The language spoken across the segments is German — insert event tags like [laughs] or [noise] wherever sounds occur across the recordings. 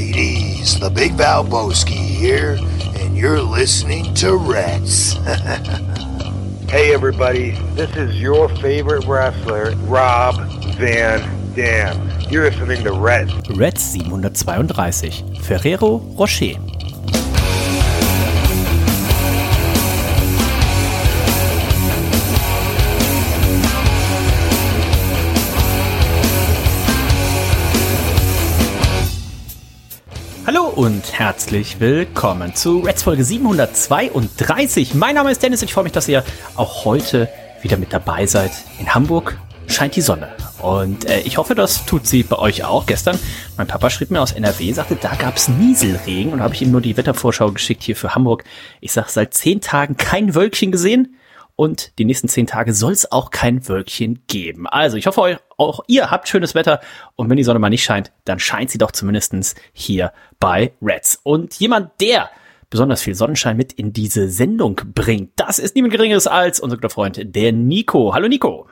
mateys, the Big Valboski here, and you're listening to Rats. [laughs] Hey everybody, this is your favorite wrestler, Rob Van Dam. You're listening to Rats. Red 732. Ferrero Rocher. Und herzlich willkommen zu Reds Folge 732. Mein Name ist Dennis und ich freue mich, dass ihr auch heute wieder mit dabei seid. In Hamburg scheint die Sonne. Und äh, ich hoffe, das tut sie bei euch auch. Gestern, mein Papa schrieb mir aus NRW, sagte, da gab's Nieselregen und habe ich ihm nur die Wettervorschau geschickt hier für Hamburg. Ich sag, seit zehn Tagen kein Wölkchen gesehen und die nächsten zehn Tage soll es auch kein Wölkchen geben. Also ich hoffe, auch ihr habt schönes Wetter und wenn die Sonne mal nicht scheint, dann scheint sie doch zumindestens hier bei Reds. Und jemand, der besonders viel Sonnenschein mit in diese Sendung bringt, das ist niemand Geringeres als unser guter Freund, der Nico. Hallo Nico.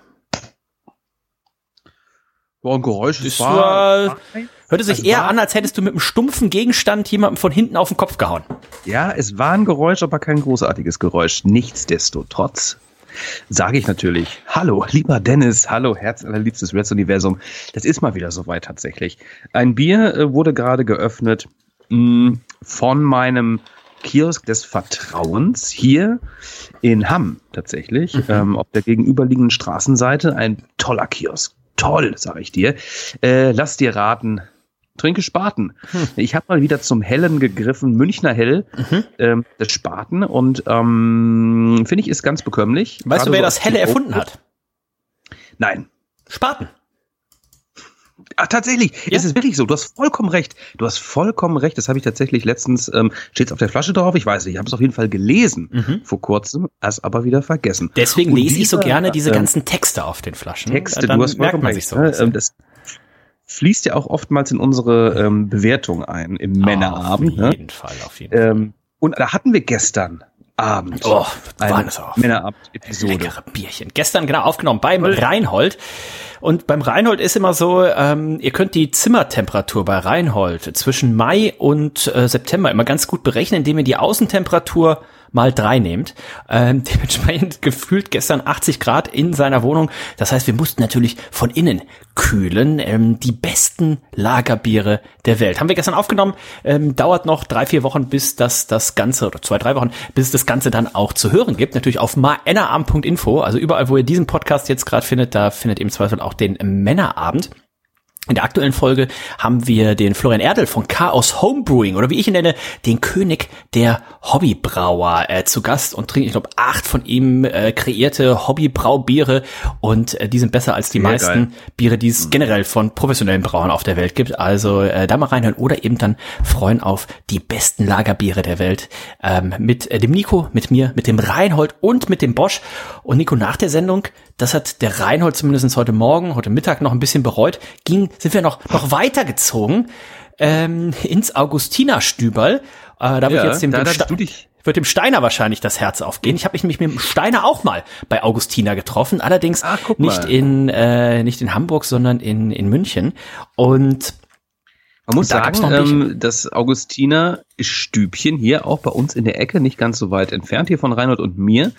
War ein Geräusch. Das war, hörte sich eher an, als hättest du mit einem stumpfen Gegenstand jemandem von hinten auf den Kopf gehauen. Ja, es war ein Geräusch, aber kein großartiges Geräusch. Nichtsdestotrotz sage ich natürlich, hallo, lieber Dennis, hallo, Herz allerliebstes Reds Universum. Das ist mal wieder soweit tatsächlich. Ein Bier äh, wurde gerade geöffnet mh, von meinem Kiosk des Vertrauens hier in Hamm tatsächlich, mhm. ähm, auf der gegenüberliegenden Straßenseite. Ein toller Kiosk toll, sage ich dir. Äh, lass dir raten, trinke Spaten. Hm. Ich habe mal wieder zum Hellen gegriffen, Münchner Hell, mhm. ähm, das Spaten und ähm, finde ich ist ganz bekömmlich. Weißt du, wer so das Helle erfunden hat? Nein. Spaten. Ach, tatsächlich. Ja. Es ist wirklich so. Du hast vollkommen recht. Du hast vollkommen recht. Das habe ich tatsächlich letztens, ähm, steht auf der Flasche drauf. Ich weiß nicht. Ich habe es auf jeden Fall gelesen mhm. vor kurzem, es aber wieder vergessen. Deswegen lese dieser, ich so gerne diese ähm, ganzen Texte auf den Flaschen. Texte, Dann du hast vollkommen recht. So ne? ähm, das fließt ja auch oftmals in unsere ähm, Bewertung ein im Männerabend. Auf jeden ne? Fall, auf jeden Fall. Ähm, und da hatten wir gestern Abend. Oh, eine Männerabend-Episode. Leckere Bierchen. Gestern genau aufgenommen beim Reinhold. Und beim Reinhold ist immer so, ähm, ihr könnt die Zimmertemperatur bei Reinhold zwischen Mai und äh, September immer ganz gut berechnen, indem ihr die Außentemperatur mal drei nehmt. Ähm, [laughs] dementsprechend gefühlt gestern 80 Grad in seiner Wohnung. Das heißt, wir mussten natürlich von innen kühlen. Ähm, die besten Lagerbiere der Welt. Haben wir gestern aufgenommen. Ähm, dauert noch drei, vier Wochen, bis das, das Ganze, oder zwei, drei Wochen, bis das Ganze dann auch zu hören gibt. Natürlich auf männerabend.info. Also überall, wo ihr diesen Podcast jetzt gerade findet, da findet im Zweifel auch den Männerabend. In der aktuellen Folge haben wir den Florian Erdel von Chaos Homebrewing oder wie ich ihn nenne, den König der Hobbybrauer äh, zu Gast und trinken, ich glaube, acht von ihm äh, kreierte Hobbybraubiere und äh, die sind besser als die Sehr meisten geil. Biere, die es mhm. generell von professionellen Brauern auf der Welt gibt. Also äh, da mal reinhören oder eben dann freuen auf die besten Lagerbiere der Welt ähm, mit äh, dem Nico, mit mir, mit dem Reinhold und mit dem Bosch. Und Nico, nach der Sendung das hat der Reinhold zumindest heute Morgen, heute Mittag noch ein bisschen bereut, ging, sind wir noch, noch weitergezogen ähm, ins Augustinerstüberl. Äh, da wird ja, jetzt dem, da, dem, wird dem Steiner wahrscheinlich das Herz aufgehen. Ich habe mich mit dem Steiner auch mal bei Augustiner getroffen, allerdings ah, nicht in äh, nicht in Hamburg, sondern in in München und man muss da sagen, ähm, das Augustiner Stübchen hier auch bei uns in der Ecke, nicht ganz so weit entfernt hier von Reinhold und mir.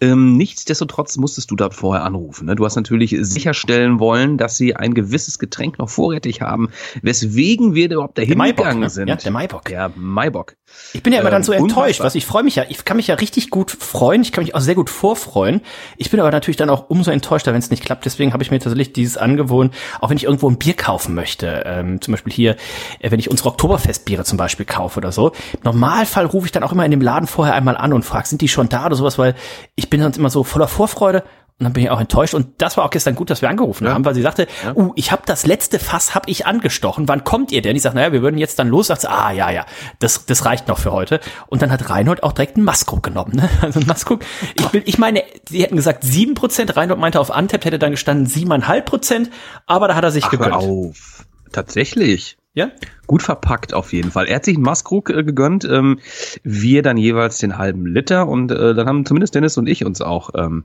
Ähm, nichtsdestotrotz musstest du dort vorher anrufen. Ne? Du hast natürlich sicherstellen wollen, dass sie ein gewisses Getränk noch vorrätig haben, weswegen wir überhaupt dahin gegangen ne? sind. Ja, der Maibock. Ja, Maibock. Ich bin ja immer dann so ähm, enttäuscht, was ich freue mich ja, ich kann mich ja richtig gut freuen, ich kann mich auch sehr gut vorfreuen. Ich bin aber natürlich dann auch umso enttäuschter, wenn es nicht klappt. Deswegen habe ich mir tatsächlich dieses angewohnt, auch wenn ich irgendwo ein Bier kaufen möchte, ähm, zum Beispiel hier, äh, wenn ich unsere Oktoberfestbiere zum Beispiel kaufe oder so. Im Normalfall rufe ich dann auch immer in dem Laden vorher einmal an und frage, sind die schon da oder sowas, weil ich bin sonst immer so voller Vorfreude und dann bin ich auch enttäuscht. Und das war auch gestern gut, dass wir angerufen ja. haben, weil sie sagte, ja. uh, ich habe das letzte Fass hab ich angestochen. Wann kommt ihr denn? Ich sage, naja, wir würden jetzt dann los. Sagt sie, ah, ja, ja, das, das reicht noch für heute. Und dann hat Reinhold auch direkt einen Maskruck genommen. Ne? [laughs] Also ein Maskruck. Ich, will, ich meine, sie hätten gesagt sieben Prozent. Reinhold meinte, auf Antep hätte dann gestanden siebeneinhalb Prozent. Aber da hat er sich Ach, gegönnt. auf. Tatsächlich. Ja? Gut verpackt auf jeden Fall. Er hat sich einen Maskrug äh, gegönnt, ähm, wir dann jeweils den halben Liter und äh, dann haben zumindest Dennis und ich uns auch ähm,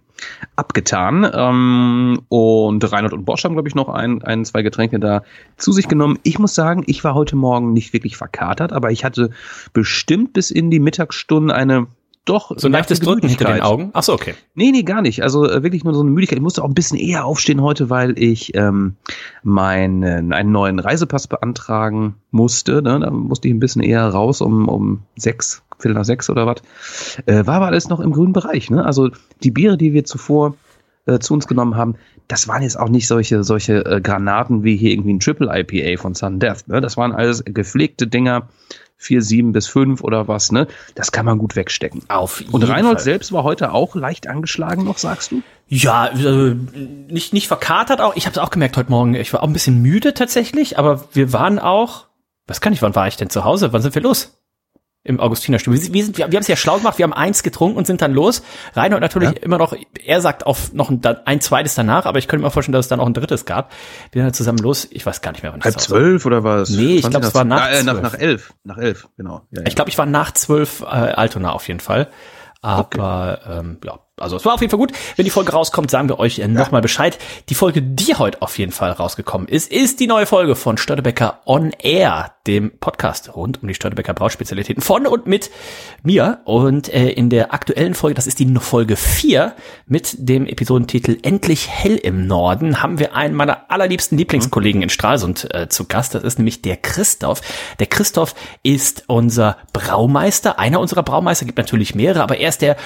abgetan. Ähm, und Reinhard und Bosch haben, glaube ich, noch ein, ein, zwei Getränke da zu sich genommen. Ich muss sagen, ich war heute Morgen nicht wirklich verkatert, aber ich hatte bestimmt bis in die Mittagsstunden eine doch. So ein leichtes Drücken hinter den Augen? Ach so, okay. Nee, nee, gar nicht. Also äh, wirklich nur so eine Müdigkeit. Ich musste auch ein bisschen eher aufstehen heute, weil ich ähm, meinen einen neuen Reisepass beantragen musste. Ne? Da musste ich ein bisschen eher raus um, um sechs, Viertel nach sechs oder was. Äh, war aber alles noch im grünen Bereich. Ne? Also die Biere, die wir zuvor äh, zu uns genommen haben, das waren jetzt auch nicht solche, solche äh, Granaten wie hier irgendwie ein Triple IPA von Sun Death. Ne? Das waren alles gepflegte Dinger, vier, sieben bis fünf oder was, ne? Das kann man gut wegstecken. Auf jeden Und Reinhold Fall. selbst war heute auch leicht angeschlagen noch, sagst du? Ja, äh, nicht, nicht verkatert auch. Ich habe es auch gemerkt heute Morgen. Ich war auch ein bisschen müde tatsächlich, aber wir waren auch, was kann ich, wann war ich denn zu Hause? Wann sind wir los? Im Augustinerstuhl. Wir, wir, sind, wir, wir haben es ja schlau gemacht, wir haben eins getrunken und sind dann los. Reinhold natürlich ja. immer noch, er sagt auf noch ein, ein, zweites danach, aber ich könnte mir vorstellen, dass es dann auch ein drittes gab. Wir sind dann zusammen los, ich weiß gar nicht mehr, wann Halb zwölf oder was? Nee, ich glaube, es war nach, äh, nach, nach elf. Nach elf, genau. Ja. Ich glaube, ich war nach zwölf äh, Altona auf jeden Fall. Aber okay. ähm, ja, also es war auf jeden Fall gut. Wenn die Folge rauskommt, sagen wir euch äh, nochmal Bescheid. Die Folge, die heute auf jeden Fall rausgekommen ist, ist die neue Folge von Störtebecker On Air, dem Podcast rund um die Störtebecker Brauspezialitäten von und mit mir. Und äh, in der aktuellen Folge, das ist die Folge 4 mit dem Episodentitel Endlich hell im Norden, haben wir einen meiner allerliebsten Lieblingskollegen in Stralsund äh, zu Gast. Das ist nämlich der Christoph. Der Christoph ist unser Braumeister, einer unserer Braumeister, gibt natürlich mehrere, aber er ist der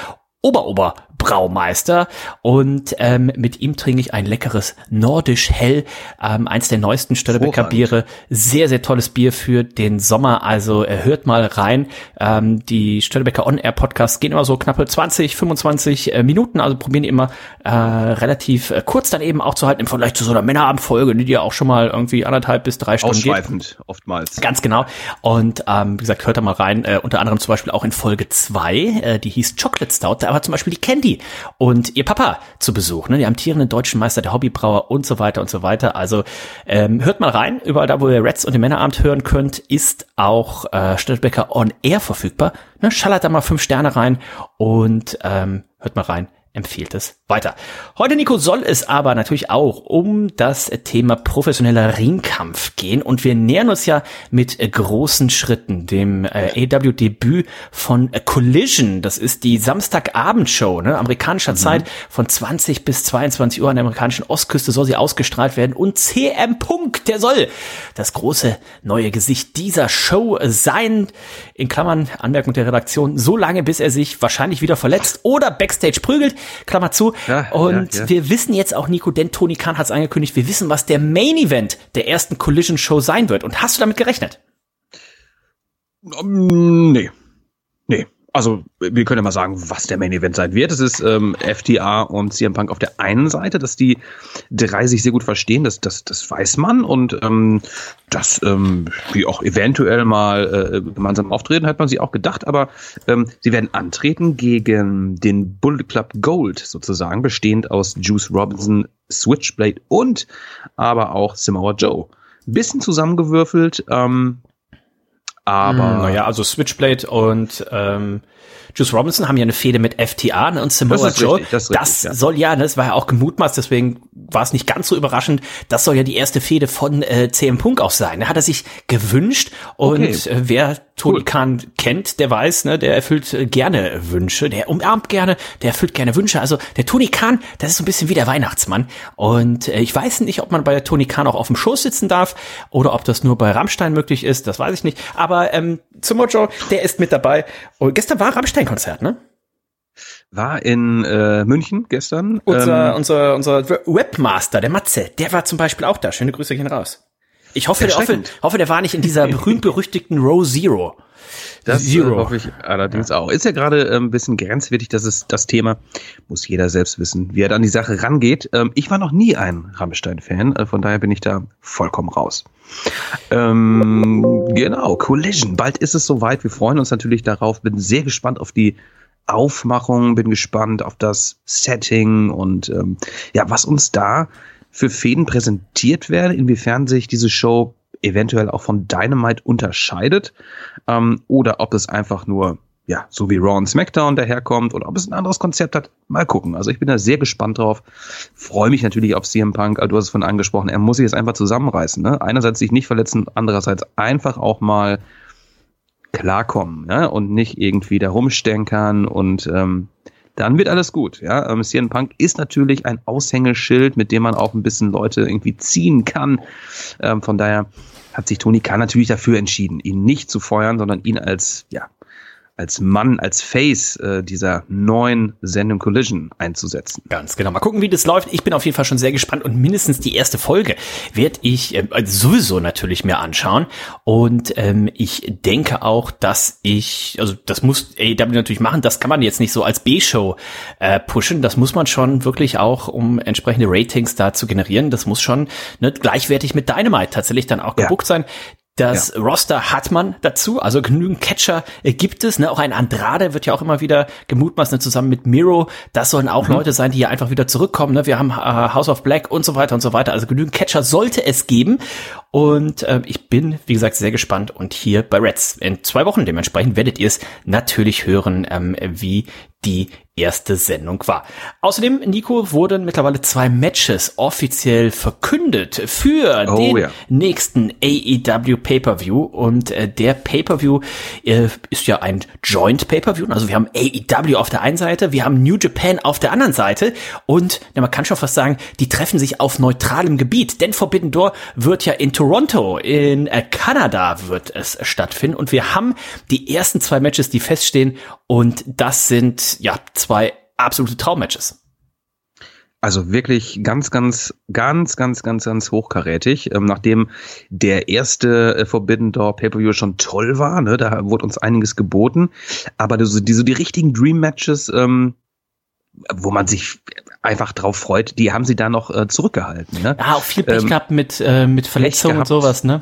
Oberober Braumeister und ähm, mit ihm trinke ich ein leckeres Nordisch Hell, ähm, eins der neuesten Störtebecker Biere. Sehr, sehr tolles Bier für den Sommer, also äh, hört mal rein. Ähm, die Störtebecker On-Air Podcasts gehen immer so knappe 20, 25 äh, Minuten, also probieren die immer äh, relativ äh, kurz dann eben auch zu halten, im Vergleich zu so einer Männerabendfolge, die ja auch schon mal irgendwie anderthalb bis drei Stunden Ausschweifend, geht. oftmals. Ganz genau. Und ähm, wie gesagt, hört da mal rein, äh, unter anderem zum Beispiel auch in Folge zwei, äh, die hieß Chocolate Stout, da war zum Beispiel die Candy und ihr Papa zu Besuch, ne? die amtierenden deutschen Meister der Hobbybrauer und so weiter und so weiter. Also ähm, hört mal rein, überall da, wo ihr Reds und den Männerabend hören könnt, ist auch äh, Stadtbecker on Air verfügbar. Ne? Schallert da mal fünf Sterne rein und ähm, hört mal rein empfiehlt es weiter. Heute, Nico, soll es aber natürlich auch um das Thema professioneller Ringkampf gehen und wir nähern uns ja mit großen Schritten dem äh, AW-Debüt von Collision. Das ist die Samstagabendshow, ne, amerikanischer mhm. Zeit von 20 bis 22 Uhr an der amerikanischen Ostküste soll sie ausgestrahlt werden und CM Punk, der soll das große neue Gesicht dieser Show sein. In Klammern, Anmerkung der Redaktion, so lange bis er sich wahrscheinlich wieder verletzt oder Backstage prügelt. Klammer zu. Ja, und ja, ja. wir wissen jetzt auch, Nico, denn Tony Khan hat es angekündigt, wir wissen, was der Main Event der ersten Collision Show sein wird. Und hast du damit gerechnet? Um, nee. Also wir können ja mal sagen, was der Main Event sein wird. Es ist ähm, FTA und CM Punk auf der einen Seite, dass die drei sich sehr gut verstehen, das, das, das weiß man und ähm, dass ähm, wie auch eventuell mal äh, gemeinsam auftreten, hat man sich auch gedacht, aber ähm, sie werden antreten gegen den Bullet Club Gold sozusagen, bestehend aus Juice Robinson, Switchblade und aber auch Samoa Joe. Bisschen zusammengewürfelt, ähm, aber. Mm, naja, also Switchblade und ähm, Juice Robinson haben ja eine Fehde mit FTA ne, und Samoa Joe. Richtig, das, richtig, das ja. soll ja, ne, das war ja auch gemutmaßt, deswegen war es nicht ganz so überraschend. Das soll ja die erste Fehde von äh, CM Punk auch sein. Da hat er sich gewünscht und okay. äh, wer Tony cool. Khan kennt, der weiß, ne, der erfüllt äh, gerne Wünsche, der umarmt gerne, der erfüllt gerne Wünsche. Also der Tony Khan, das ist so ein bisschen wie der Weihnachtsmann. Und äh, ich weiß nicht, ob man bei Tony Khan auch auf dem Schoß sitzen darf oder ob das nur bei Rammstein möglich ist, das weiß ich nicht. Aber ähm, Joe, der ist mit dabei. Und gestern war Rammstein-Konzert, ne? War in äh, München gestern. Unser, ähm, unser, unser Webmaster, der Matze, der war zum Beispiel auch da. Schöne Grüße gehen raus. Ich hoffe, der, hoffe, hoffe, der war nicht in dieser [laughs] berühmt-berüchtigten Row Zero. Das äh, Zero. hoffe ich allerdings auch. Ist ja gerade äh, ein bisschen grenzwertig, das ist das Thema. Muss jeder selbst wissen, wie er an die Sache rangeht. Ähm, ich war noch nie ein Rammstein-Fan, äh, von daher bin ich da vollkommen raus. Ähm, genau, Collision. Bald ist es soweit. Wir freuen uns natürlich darauf. Bin sehr gespannt auf die Aufmachung, bin gespannt auf das Setting und ähm, ja, was uns da für Fäden präsentiert werden, inwiefern sich diese Show eventuell auch von Dynamite unterscheidet ähm, oder ob es einfach nur ja, so wie Raw und SmackDown daherkommt oder ob es ein anderes Konzept hat. Mal gucken. Also ich bin da sehr gespannt drauf. Freue mich natürlich auf CM Punk. Du hast es von angesprochen. Er muss sich jetzt einfach zusammenreißen. Ne? Einerseits sich nicht verletzen, andererseits einfach auch mal klarkommen ne? und nicht irgendwie da rumstenkern und ähm, dann wird alles gut. Ja, ähm, CM Punk ist natürlich ein Aushängeschild, mit dem man auch ein bisschen Leute irgendwie ziehen kann. Ähm, von daher hat sich Tony Khan natürlich dafür entschieden, ihn nicht zu feuern, sondern ihn als ja als Mann, als Face äh, dieser neuen Sendung Collision einzusetzen. Ganz genau. Mal gucken, wie das läuft. Ich bin auf jeden Fall schon sehr gespannt und mindestens die erste Folge werde ich äh, sowieso natürlich mir anschauen. Und ähm, ich denke auch, dass ich, also das muss AEW natürlich machen, das kann man jetzt nicht so als B-Show äh, pushen. Das muss man schon wirklich auch, um entsprechende Ratings da zu generieren. Das muss schon ne, gleichwertig mit Dynamite tatsächlich dann auch gebucht ja. sein. Das ja. Roster hat man dazu, also genügend Catcher gibt es. Ne? Auch ein Andrade wird ja auch immer wieder gemutmaßt, ne? zusammen mit Miro. Das sollen auch mhm. Leute sein, die hier einfach wieder zurückkommen. Ne? Wir haben äh, House of Black und so weiter und so weiter. Also genügend Catcher sollte es geben. Und äh, ich bin, wie gesagt, sehr gespannt. Und hier bei Reds in zwei Wochen dementsprechend werdet ihr es natürlich hören, ähm, wie die erste Sendung war. Außerdem, Nico, wurden mittlerweile zwei Matches offiziell verkündet für oh, den ja. nächsten AEW Pay-Per-View. Und äh, der Pay-Per-View äh, ist ja ein Joint Pay-Per-View. Also wir haben AEW auf der einen Seite, wir haben New Japan auf der anderen Seite. Und ja, man kann schon fast sagen, die treffen sich auf neutralem Gebiet. Denn Forbidden Door wird ja in Toronto, in äh, Kanada wird es stattfinden. Und wir haben die ersten zwei Matches, die feststehen. Und das sind ja zwei absolute Traummatches. Also wirklich ganz, ganz, ganz, ganz, ganz, ganz hochkarätig. Ähm, nachdem der erste äh, Forbidden Door Pay-Per-View schon toll war, ne, da wurde uns einiges geboten. Aber so die, so die richtigen Dream Matches, ähm, wo man sich einfach drauf freut, die haben sie da noch äh, zurückgehalten. Ne? Ja, auch viel Pech ähm, gehabt mit, äh, mit Verletzungen und sowas, ne?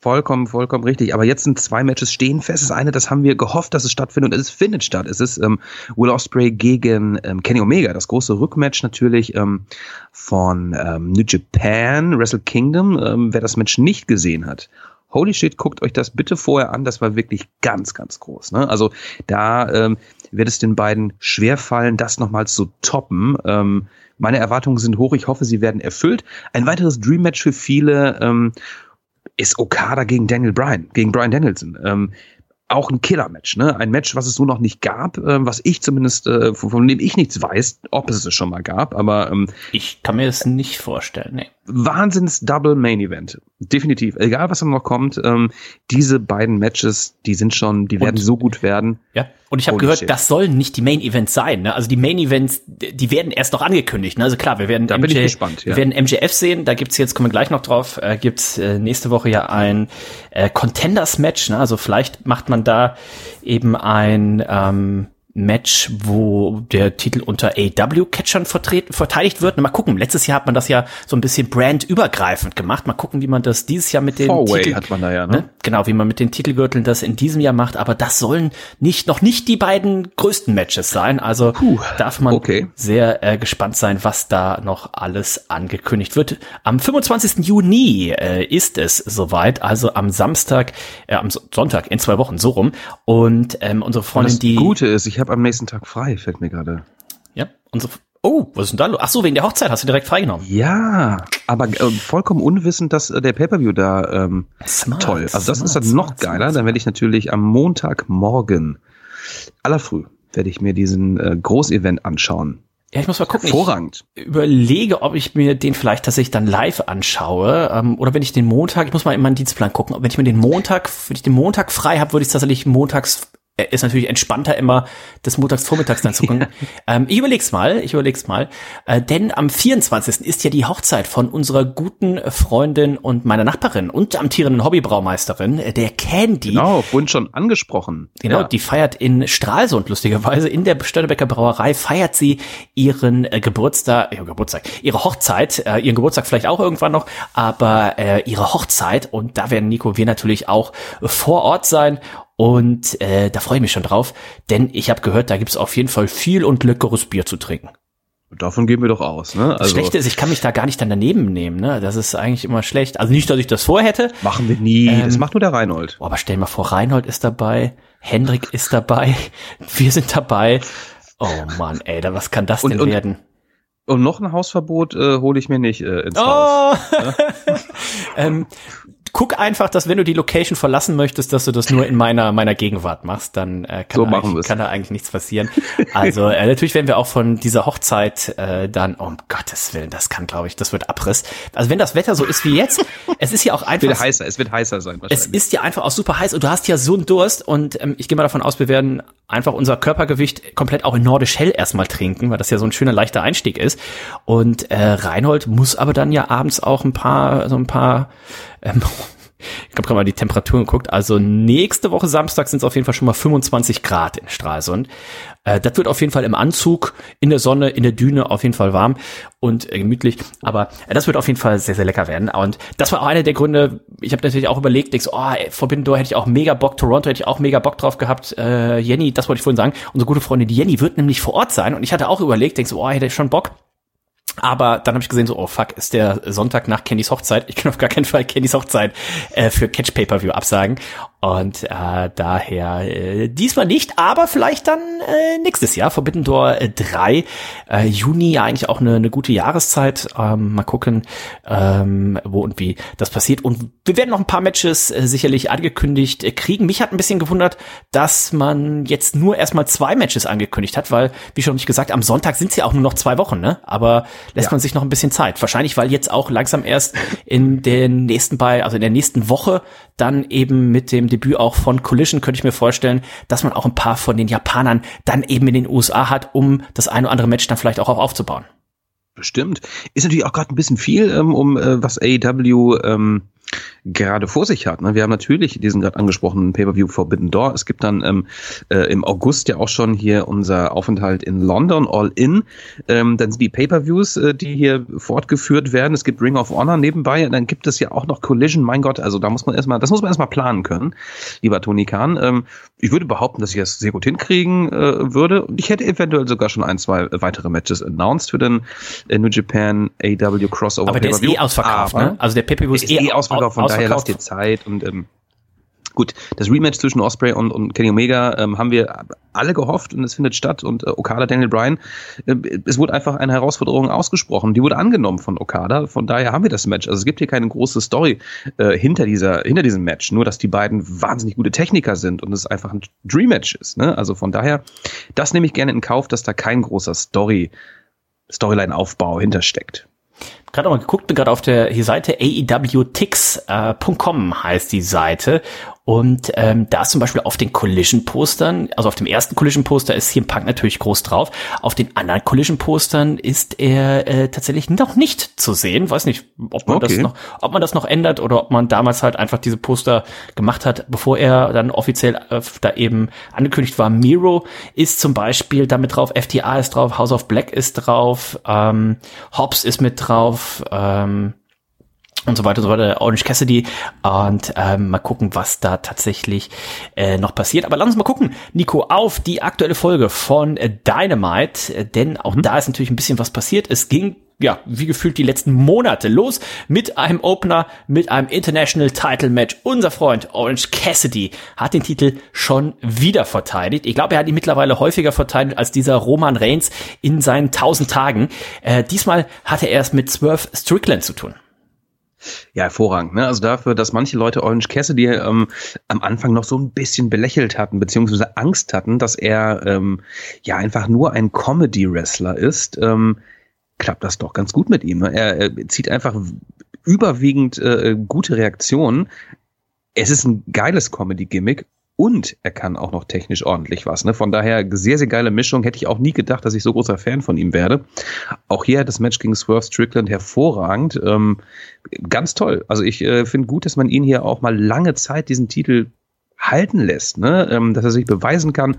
Vollkommen, vollkommen richtig. Aber jetzt sind zwei Matches stehen fest. Das eine, das haben wir gehofft, dass es stattfindet und es findet statt. Es ist ähm, Will Ospreay gegen ähm, Kenny Omega, das große Rückmatch natürlich ähm, von ähm, New Japan, Wrestle Kingdom. Ähm, wer das Match nicht gesehen hat, holy shit, guckt euch das bitte vorher an. Das war wirklich ganz, ganz groß. Ne? Also da ähm, wird es den beiden schwerfallen, das nochmal zu toppen. Ähm, meine Erwartungen sind hoch. Ich hoffe, sie werden erfüllt. Ein weiteres Dream Match für viele. Ähm, ist Okada gegen Daniel Bryan, gegen Bryan Danielson. Ähm, auch ein Killer-Match, ne? Ein Match, was es so noch nicht gab, äh, was ich zumindest, äh, von, von, dem ich nichts weiß, ob es es schon mal gab, aber ähm, ich kann mir das nicht vorstellen. Nee. Wahnsinns Double Main Event, definitiv. Egal was noch kommt, ähm, diese beiden Matches, die sind schon, die werden und, so gut werden. Ja. Und ich habe gehört, shit. das sollen nicht die Main Events sein. Ne? Also die Main Events, die werden erst noch angekündigt. Ne? Also klar, wir werden da MJ, bin ich gespannt. Ja. Wir werden MJF sehen. Da gibt's jetzt kommen wir gleich noch drauf. Äh, gibt's äh, nächste Woche ja ein äh, Contenders Match. Ne? Also vielleicht macht man da eben ein ähm, Match, wo der Titel unter AW-Catchern verteidigt wird. Mal gucken, letztes Jahr hat man das ja so ein bisschen brandübergreifend gemacht. Mal gucken, wie man das dieses Jahr mit den Titeln, hat man da ja, ne? ne? Genau, wie man mit den Titelgürteln das in diesem Jahr macht. Aber das sollen nicht noch nicht die beiden größten Matches sein. Also Puh, darf man okay. sehr äh, gespannt sein, was da noch alles angekündigt wird. Am 25. Juni äh, ist es soweit, also am Samstag, äh, am Sonntag in zwei Wochen so rum. Und ähm, unsere Freundin, die Gute ist, ich habe am nächsten Tag frei, fällt mir gerade. Ja, unsere Oh, was ist denn da los? Ach so, wegen der Hochzeit hast du direkt freigenommen. Ja, aber äh, vollkommen unwissend, dass äh, der Pay-Per-View da ähm, smart, toll. Also das smart, ist dann noch geiler. Smart. Dann werde ich natürlich am Montagmorgen aller früh werde ich mir diesen äh, Großevent anschauen. Ja, ich muss mal gucken. Ich überlege, ob ich mir den vielleicht tatsächlich dann live anschaue. Ähm, oder wenn ich den Montag, ich muss mal in meinen Dienstplan gucken, wenn ich mir den Montag, wenn ich den Montag frei habe, würde ich tatsächlich montags ist natürlich entspannter immer des Montags vormittags dann zu gucken. [laughs] ähm, ich überleg's mal, ich überleg's mal. Äh, denn am 24. ist ja die Hochzeit von unserer guten Freundin und meiner Nachbarin und amtierenden Hobbybraumeisterin, äh, der Candy. Genau, vorhin schon angesprochen. Genau, ja. die feiert in Stralsund lustigerweise in der Störtebecker Brauerei feiert sie ihren äh, Geburtstag, äh, Geburtstag, ihre Hochzeit, äh, ihren Geburtstag vielleicht auch irgendwann noch, aber äh, ihre Hochzeit und da werden Nico wir natürlich auch vor Ort sein und äh, da freue ich mich schon drauf, denn ich habe gehört, da gibt's auf jeden Fall viel und leckeres Bier zu trinken. Davon gehen wir doch aus. Ne? Also, das Schlechte ist, ich kann mich da gar nicht dann daneben nehmen. Ne? Das ist eigentlich immer schlecht. Also nicht, dass ich das vorhätte. Machen wir nie. Ähm, das macht nur der Reinhold. Boah, aber stell dir mal vor, Reinhold ist dabei, Hendrik ist dabei, [laughs] wir sind dabei. Oh Mann, ey, da, was kann das und, denn und, werden? Und noch ein Hausverbot äh, hole ich mir nicht äh, ins oh. Haus. Ne? [laughs] ähm, guck einfach, dass wenn du die Location verlassen möchtest, dass du das nur in meiner meiner Gegenwart machst, dann äh, kann, so da kann da eigentlich nichts passieren. Also äh, natürlich werden wir auch von dieser Hochzeit äh, dann, um Gottes Willen, das kann, glaube ich, das wird Abriss. Also wenn das Wetter so ist wie jetzt, es ist ja auch einfach. Es wird heißer, es wird heißer sein wahrscheinlich. Es ist ja einfach auch super heiß und du hast ja so einen Durst und ähm, ich gehe mal davon aus, wir werden einfach unser Körpergewicht komplett auch in Nordisch Hell erstmal trinken, weil das ja so ein schöner leichter Einstieg ist. Und äh, Reinhold muss aber dann ja abends auch ein paar, so ein paar ähm, ich habe gerade mal die Temperaturen geguckt. Also nächste Woche Samstag sind es auf jeden Fall schon mal 25 Grad in Stralsund. Äh, das wird auf jeden Fall im Anzug, in der Sonne, in der Düne auf jeden Fall warm und äh, gemütlich. Aber äh, das wird auf jeden Fall sehr, sehr lecker werden. Und das war auch einer der Gründe, ich habe natürlich auch überlegt, ich so, oh, ey, Forbidden Door hätte ich auch mega Bock, Toronto hätte ich auch mega Bock drauf gehabt. Äh, Jenny, das wollte ich vorhin sagen, unsere gute Freundin die Jenny wird nämlich vor Ort sein. Und ich hatte auch überlegt, denk so, oh, hätte ich schon Bock. Aber dann habe ich gesehen, so, oh fuck, ist der Sonntag nach Candys Hochzeit. Ich kann auf gar keinen Fall Candys Hochzeit äh, für Catch Pay-Per-View absagen. Und äh, daher äh, diesmal nicht, aber vielleicht dann äh, nächstes Jahr, Forbidden Door äh, 3. Äh, Juni ja eigentlich auch eine, eine gute Jahreszeit. Ähm, mal gucken, ähm, wo und wie das passiert. Und wir werden noch ein paar Matches äh, sicherlich angekündigt äh, kriegen. Mich hat ein bisschen gewundert, dass man jetzt nur erstmal zwei Matches angekündigt hat, weil, wie schon nicht gesagt, am Sonntag sind es ja auch nur noch zwei Wochen, ne? Aber lässt ja. man sich noch ein bisschen Zeit. Wahrscheinlich, weil jetzt auch langsam erst in den nächsten bei, also in der nächsten Woche dann eben mit dem Debüt auch von Collision könnte ich mir vorstellen, dass man auch ein paar von den Japanern dann eben in den USA hat, um das ein oder andere Match dann vielleicht auch aufzubauen. Bestimmt. Ist natürlich auch gerade ein bisschen viel, ähm, um äh, was AEW ähm, gerade vor sich hat. Ne? Wir haben natürlich diesen gerade angesprochenen Pay-Per-View Forbidden Door. Es gibt dann ähm, äh, im August ja auch schon hier unser Aufenthalt in London, All In. Ähm, dann sind die Pay-Per-Views, äh, die hier fortgeführt werden. Es gibt Ring of Honor nebenbei. Dann gibt es ja auch noch Collision. Mein Gott, also da muss man erstmal, das muss man erstmal planen können, lieber Tony Khan. Ähm, ich würde behaupten, dass ich das sehr gut hinkriegen äh, würde. Und ich hätte eventuell sogar schon ein, zwei weitere Matches announced für den äh, New Japan AW Crossover. Aber der ist eh ausverkauft, ne? Also der Pay-Per-View ist, ist eh, eh ausverkauft. Von daher lasst dir Zeit und ähm, Gut, das Rematch zwischen Osprey und, und Kenny Omega ähm, haben wir alle gehofft und es findet statt und äh, Okada, Daniel Bryan, äh, es wurde einfach eine Herausforderung ausgesprochen, die wurde angenommen von Okada, von daher haben wir das Match. Also es gibt hier keine große Story äh, hinter dieser, hinter diesem Match, nur dass die beiden wahnsinnig gute Techniker sind und es einfach ein Dream Match ist. Ne? Also von daher, das nehme ich gerne in Kauf, dass da kein großer Story, Storyline-Aufbau hintersteckt gerade mal geguckt, bin gerade auf der Seite aewtix.com äh, heißt die Seite und ähm, da ist zum Beispiel auf den Collision-Postern, also auf dem ersten Collision-Poster ist CM Punk natürlich groß drauf. Auf den anderen Collision-Postern ist er äh, tatsächlich noch nicht zu sehen. Weiß nicht, ob man okay. das noch, ob man das noch ändert oder ob man damals halt einfach diese Poster gemacht hat, bevor er dann offiziell äh, da eben angekündigt war. Miro ist zum Beispiel damit drauf, FTA ist drauf, House of Black ist drauf, ähm, Hobbs ist mit drauf. Ähm, und so weiter und so weiter, Orange Cassidy und ähm, mal gucken, was da tatsächlich äh, noch passiert. Aber lass uns mal gucken, Nico, auf die aktuelle Folge von äh, Dynamite, äh, denn auch mhm. da ist natürlich ein bisschen was passiert. Es ging ja, wie gefühlt die letzten Monate los mit einem Opener, mit einem International Title Match. Unser Freund Orange Cassidy hat den Titel schon wieder verteidigt. Ich glaube, er hat ihn mittlerweile häufiger verteidigt als dieser Roman Reigns in seinen 1000 Tagen. Äh, diesmal hatte er es mit Swerve Strickland zu tun. Ja, hervorragend. Ne? Also dafür, dass manche Leute Orange Cassidy ähm, am Anfang noch so ein bisschen belächelt hatten, beziehungsweise Angst hatten, dass er ähm, ja einfach nur ein Comedy-Wrestler ist, ähm, klappt das doch ganz gut mit ihm. Ne? Er, er zieht einfach überwiegend äh, gute Reaktionen. Es ist ein geiles Comedy-Gimmick und er kann auch noch technisch ordentlich was. Ne? Von daher sehr, sehr geile Mischung. Hätte ich auch nie gedacht, dass ich so großer Fan von ihm werde. Auch hier hat das Match gegen Swerve Strickland hervorragend. Ähm, ganz toll. Also ich äh, finde gut, dass man ihn hier auch mal lange Zeit diesen Titel halten lässt, ne? Ähm, dass er sich beweisen kann.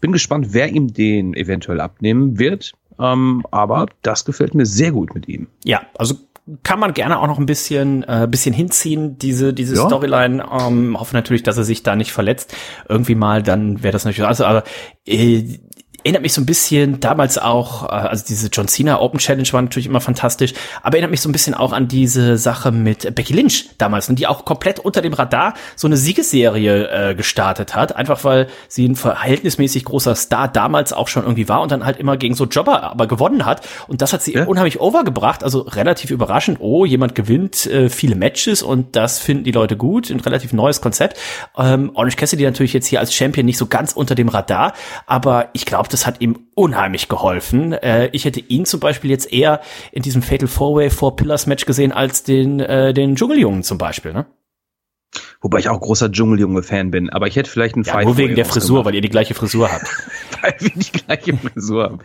Bin gespannt, wer ihm den eventuell abnehmen wird. Ähm, aber das gefällt mir sehr gut mit ihm. Ja, also kann man gerne auch noch ein bisschen, äh, bisschen hinziehen, diese, diese ja. Storyline. Ähm, hoffe natürlich, dass er sich da nicht verletzt. Irgendwie mal, dann wäre das natürlich, also, aber, äh, erinnert mich so ein bisschen damals auch, äh, also diese John Cena Open Challenge war natürlich immer fantastisch, aber erinnert mich so ein bisschen auch an diese Sache mit Becky Lynch damals, und die auch komplett unter dem Radar so eine Siegesserie äh, gestartet hat, einfach weil sie ein verhältnismäßig großer Star damals auch schon irgendwie war und dann halt immer gegen so Jobber aber gewonnen hat. Und das hat sie ja. unheimlich overgebracht, also relativ überraschend. Oh, jemand gewinnt äh, viele Matches und das finden die Leute gut, ein relativ neues Konzept. Ähm, Orange Cassidy natürlich jetzt hier als Champion nicht so ganz unter dem Radar, aber ich glaube, das hat ihm unheimlich geholfen. Äh, ich hätte ihn zum Beispiel jetzt eher in diesem Fatal Four Way Four Pillars Match gesehen als den äh, den Dschungeljungen zum Beispiel. Ne? Wobei ich auch großer Dschungeljunge-Fan bin. Aber ich hätte vielleicht einen ja, Nur wegen der Frisur, weil ihr die gleiche Frisur habt. [laughs] weil wir die gleiche Frisur haben.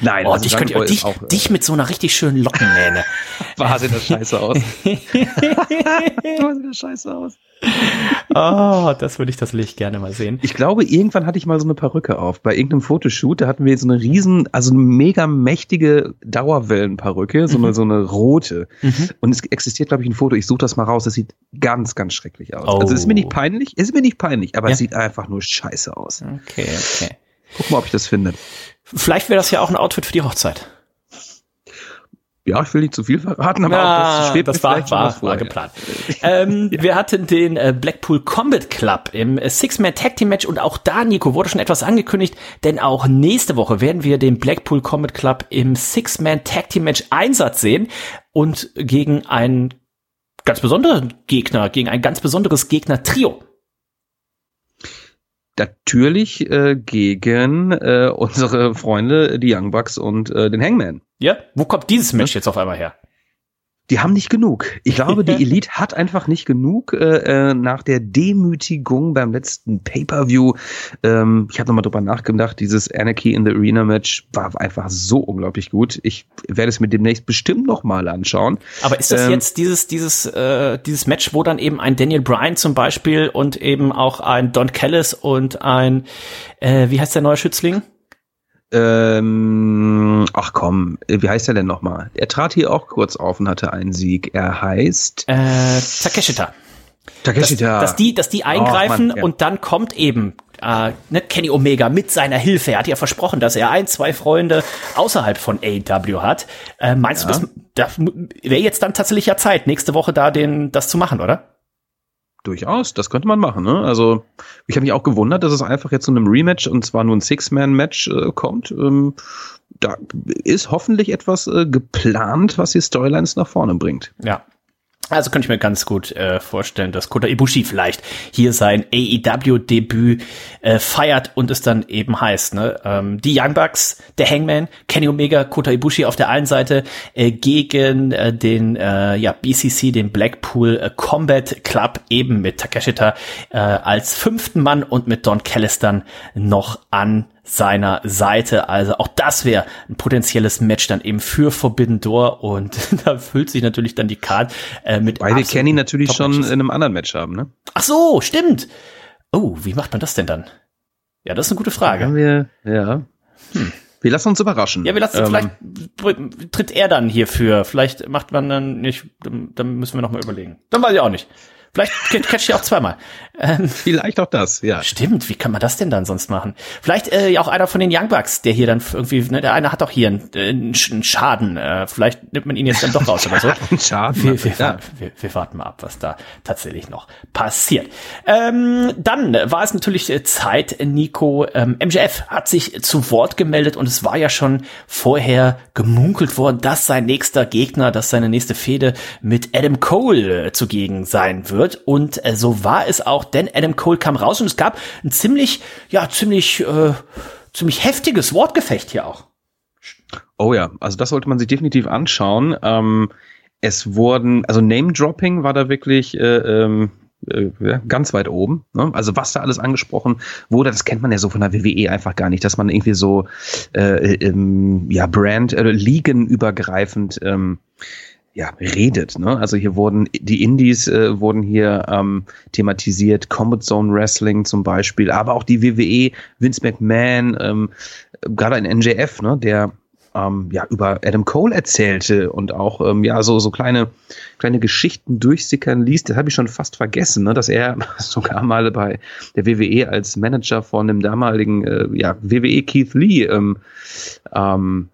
Nein, oh, also dich, könnt ihr, dich, auch, dich mit so einer richtig schönen Lockenmähne. [laughs] War sieht das scheiße aus. [laughs] War sieht das scheiße aus. [laughs] Oh, das würde ich das Licht gerne mal sehen. Ich glaube, irgendwann hatte ich mal so eine Perücke auf. Bei irgendeinem Fotoshoot, da hatten wir so eine riesen, also eine mega mächtige Dauerwellenperücke, so eine, mhm. so eine rote. Mhm. Und es existiert, glaube ich, ein Foto. Ich suche das mal raus. Das sieht ganz, ganz schrecklich aus. Oh. Also es ist mir nicht oh. peinlich, es ist mir nicht peinlich, aber ja. es sieht einfach nur scheiße aus. Okay, okay. Guck mal, ob ich das finde. Vielleicht wäre das ja auch ein Outfit für die Hochzeit ja, ich will nicht zu viel verraten, aber ja, das schwebt das war, war, war geplant. ähm, [laughs] wir hatten den äh, Blackpool Combat Club im äh, Six-Man Tag Team Match und auch da, Nico, wurde schon etwas angekündigt, denn auch nächste Woche werden wir den Blackpool Combat Club im Six-Man Tag Team Match Einsatz sehen und gegen einen ganz besonderen Gegner, gegen ein ganz besonderes Gegner-Trio natürlich äh, gegen äh, [laughs] unsere Freunde, die Young Bucks und äh, den Hangman. Ja, wo kommt dieses Match jetzt auf einmal her? Die haben nicht genug. Ich glaube, die Elite hat einfach nicht genug äh, äh, nach der Demütigung beim letzten Pay-per-View. Ähm, ich habe nochmal drüber nachgedacht. Dieses Anarchy in the Arena Match war einfach so unglaublich gut. Ich werde es mir demnächst bestimmt nochmal anschauen. Aber ist das ähm, jetzt dieses dieses äh, dieses Match, wo dann eben ein Daniel Bryan zum Beispiel und eben auch ein Don Callis und ein äh, wie heißt der neue Schützling? Ähm, ach komm, wie heißt er denn nochmal? Er trat hier auch kurz auf und hatte einen Sieg. Er heißt äh, Takeshita. Takeshita. Dass, dass die, dass die eingreifen oh, Mann, ja. und dann kommt eben äh, ne, Kenny Omega mit seiner Hilfe. Er hat ja versprochen, dass er ein, zwei Freunde außerhalb von AEW hat. Äh, meinst ja. du, das, das wäre jetzt dann tatsächlich ja Zeit, nächste Woche da den das zu machen, oder? Durchaus, das könnte man machen. Ne? Also ich habe mich auch gewundert, dass es einfach jetzt zu einem Rematch und zwar nur ein Six-Man-Match äh, kommt. Ähm, da ist hoffentlich etwas äh, geplant, was die Storylines nach vorne bringt. Ja, also könnte ich mir ganz gut äh, vorstellen, dass Kota Ibushi vielleicht hier sein AEW-Debüt äh, feiert und es dann eben heißt, ne? Ähm, die Young Bucks, der Hangman, Kenny Omega, Kota Ibushi auf der einen Seite äh, gegen äh, den äh, ja, BCC, den Blackpool äh, Combat Club, eben mit Takeshita äh, als fünften Mann und mit Don Callis dann noch an seiner Seite. Also auch das wäre ein potenzielles Match dann eben für Forbidden Door und [laughs] da füllt sich natürlich dann die Card äh, mit. Weil wir Kenny natürlich schon in einem anderen Match haben, ne? Ach so, stimmt. Oh, wie macht man das denn dann? Ja, das ist eine gute Frage. Haben wir, ja. Hm. Wir lassen uns überraschen. Ja, wir lassen, ähm, vielleicht tritt er dann hierfür. Vielleicht macht man dann nicht, dann müssen wir noch mal überlegen. Dann weiß ich auch nicht. Vielleicht catcht ihr auch zweimal. Ähm, Vielleicht auch das, ja. Stimmt, wie kann man das denn dann sonst machen? Vielleicht äh, auch einer von den Young Bucks, der hier dann irgendwie, ne, der eine hat doch hier einen, äh, einen Schaden. Äh, vielleicht nimmt man ihn jetzt dann doch raus oder so. [laughs] Schaden. Wir, wir, ja. warten, wir, wir, warten mal ab, was da tatsächlich noch passiert. Ähm, dann war es natürlich äh, Zeit, Nico. Ähm, MJF hat sich zu Wort gemeldet und es war ja schon vorher gemunkelt worden, dass sein nächster Gegner, dass seine nächste Fehde mit Adam Cole äh, zugegen sein wird wird. Und äh, so war es auch, denn Adam Cole kam raus und es gab ein ziemlich, ja, ziemlich, äh, ziemlich heftiges Wortgefecht hier auch. Oh ja, also das sollte man sich definitiv anschauen. Ähm, es wurden, also Name-Dropping war da wirklich äh, ähm, äh, ganz weit oben. Ne? Also was da alles angesprochen wurde, das kennt man ja so von der WWE einfach gar nicht, dass man irgendwie so äh, ähm, ja Brand, äh, Ligenübergreifend ähm, ja, redet. Ne? Also hier wurden die Indies äh, wurden hier ähm, thematisiert, Combat Zone Wrestling zum Beispiel, aber auch die WWE, Vince McMahon, ähm, gerade ein NJF, ne, der ähm, ja, über Adam Cole erzählte und auch ähm, ja so so kleine kleine Geschichten durchsickern ließ, das habe ich schon fast vergessen, ne, dass er [laughs] sogar mal bei der WWE als Manager von dem damaligen äh, ja, WWE Keith Lee ähm, ähm,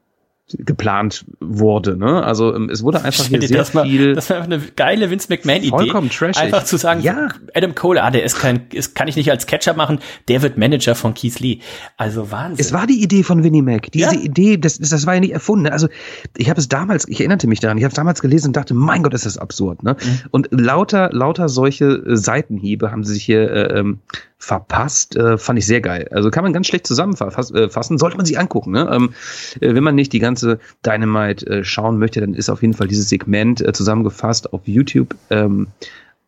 geplant wurde. Ne? Also ähm, es wurde einfach hier sehr das viel. War, das war einfach eine geile Vince McMahon Idee. Vollkommen trashig. Einfach zu sagen, ja. Adam Cole, ah, der ist kein, ist, kann ich nicht als Catcher machen, der wird Manager von Keith Lee. Also Wahnsinn. Es war die Idee von Winnie Mac. Diese ja. Idee, das, das war ja nicht erfunden. Also ich habe es damals, ich erinnerte mich daran, ich habe es damals gelesen und dachte, mein Gott, ist das absurd. Ne? Mhm. Und lauter, lauter solche Seitenhiebe haben sie sich hier äh, ähm, verpasst, äh, fand ich sehr geil. Also kann man ganz schlecht zusammenfassen, äh, sollte man sich angucken. Ne? Ähm, äh, wenn man nicht die ganze Dynamite äh, schauen möchte, dann ist auf jeden Fall dieses Segment äh, zusammengefasst auf YouTube ähm,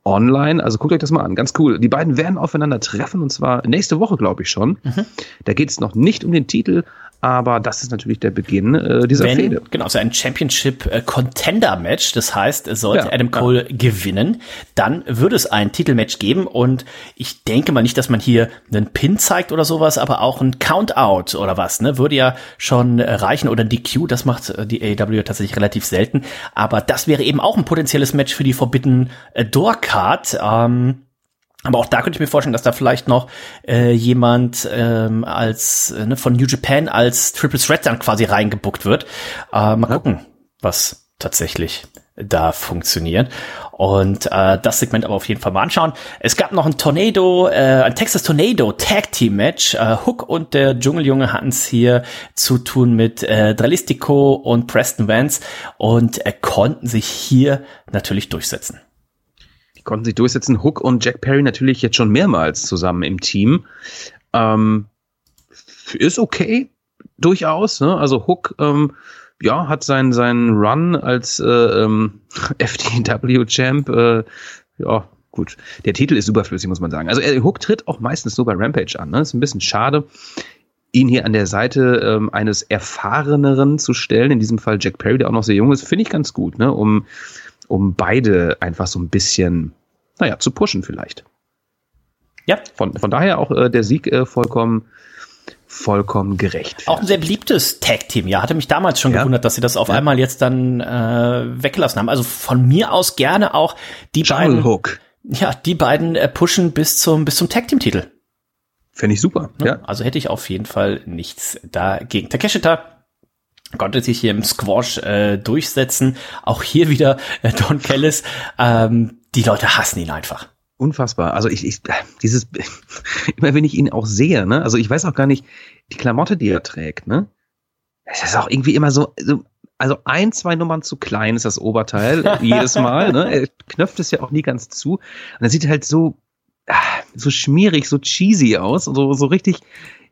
online. Also guckt euch das mal an. Ganz cool. Die beiden werden aufeinander treffen und zwar nächste Woche, glaube ich schon. Mhm. Da geht es noch nicht um den Titel, aber das ist natürlich der Beginn äh, dieser Wenn, Fehde. Genau, so ein Championship äh, Contender Match. Das heißt, sollte ja, Adam Cole ja. gewinnen, dann würde es ein Titelmatch geben und ich denke mal nicht, dass man hier einen Pin zeigt oder sowas, aber auch ein Countout oder was, ne, würde ja schon reichen oder ein DQ, das macht äh, die AEW tatsächlich relativ selten, aber das wäre eben auch ein potenzielles Match für die Forbidden äh, Door Card. Ähm, aber auch da könnte ich mir vorstellen, dass da vielleicht noch äh, jemand ähm, als äh, ne, von New Japan als Triple Threat dann quasi reingebuckt wird. Äh, mal gucken, was tatsächlich da funktioniert. Und äh, das Segment aber auf jeden Fall mal anschauen. Es gab noch ein Tornado, äh, ein Texas Tornado Tag Team Match. Äh, Hook und der Dschungeljunge hatten es hier zu tun mit äh, Dralistico und Preston Vance und äh, konnten sich hier natürlich durchsetzen die konnten sich durchsetzen. Hook und Jack Perry natürlich jetzt schon mehrmals zusammen im Team. Ähm, ist okay, durchaus. Ne? Also Hook, ähm, ja, hat seinen seinen Run als äh, ähm, [laughs] FTW-Champ, äh, ja, gut. Der Titel ist überflüssig, muss man sagen. Also äh, Hook tritt auch meistens nur bei Rampage an. Ne? Ist ein bisschen schade, ihn hier an der Seite ähm, eines Erfahreneren zu stellen. In diesem Fall Jack Perry, der auch noch sehr jung ist, finde ich ganz gut, ne? um um beide einfach so ein bisschen, naja, zu pushen vielleicht. Ja. Von, von daher auch äh, der Sieg äh, vollkommen vollkommen gerecht. Auch ein sehr beliebtes Tag-Team, ja. Hatte mich damals schon ja. gewundert, dass sie das auf ja. einmal jetzt dann äh, weggelassen haben. Also von mir aus gerne auch die Jungle beiden. Hook. Ja, die beiden äh, pushen bis zum, bis zum Tag-Team-Titel. Fände ich super, ja. ja. Also hätte ich auf jeden Fall nichts dagegen. Takeshita konnte sich hier im Squash äh, durchsetzen. Auch hier wieder äh, Don Kellis. Ähm, die Leute hassen ihn einfach. Unfassbar. Also ich, ich dieses [laughs] immer wenn ich ihn auch sehe, ne? Also ich weiß auch gar nicht die Klamotte, die er trägt, ne? Es ist auch irgendwie immer so, so also ein, zwei Nummern zu klein ist das Oberteil [laughs] jedes Mal. Ne? Er knöpft es ja auch nie ganz zu. Und er sieht halt so ah, so schmierig, so cheesy aus, so so richtig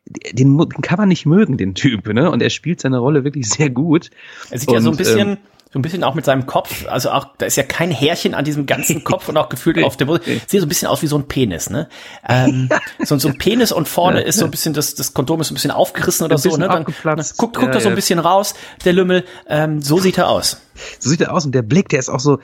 den, den kann man nicht mögen, den Typ, ne? Und er spielt seine Rolle wirklich sehr gut. Er sieht und, ja so ein bisschen, ähm, so ein bisschen auch mit seinem Kopf, also auch, da ist ja kein Härchen an diesem ganzen [laughs] Kopf und auch gefühlt auf der Brust. Sieht so ein bisschen aus wie so ein Penis, ne? Ähm, [laughs] so, so ein Penis und vorne ja, ist so ein bisschen, das, das Kondom ist so ein bisschen aufgerissen oder so, ne? Dann, dann guckt, guckt ja, er so ein bisschen raus, der Lümmel. Ähm, so sieht er aus. So sieht er aus und der Blick, der ist auch so,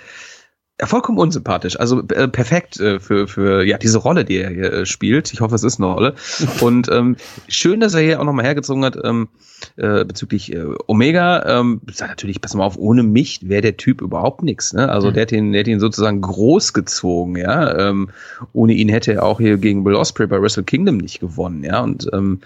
vollkommen unsympathisch. Also äh, perfekt äh, für, für ja diese Rolle, die er hier äh, spielt. Ich hoffe, es ist eine Rolle. [laughs] Und ähm, schön, dass er hier auch nochmal hergezogen hat ähm, äh, bezüglich äh, Omega. Ähm, sag natürlich, pass mal auf, ohne mich wäre der Typ überhaupt nichts. Ne? Also mhm. der, hat ihn, der hat ihn sozusagen großgezogen. Ja, ähm, ohne ihn hätte er auch hier gegen Will Ospreay bei Wrestle Kingdom nicht gewonnen. Ja, und ähm,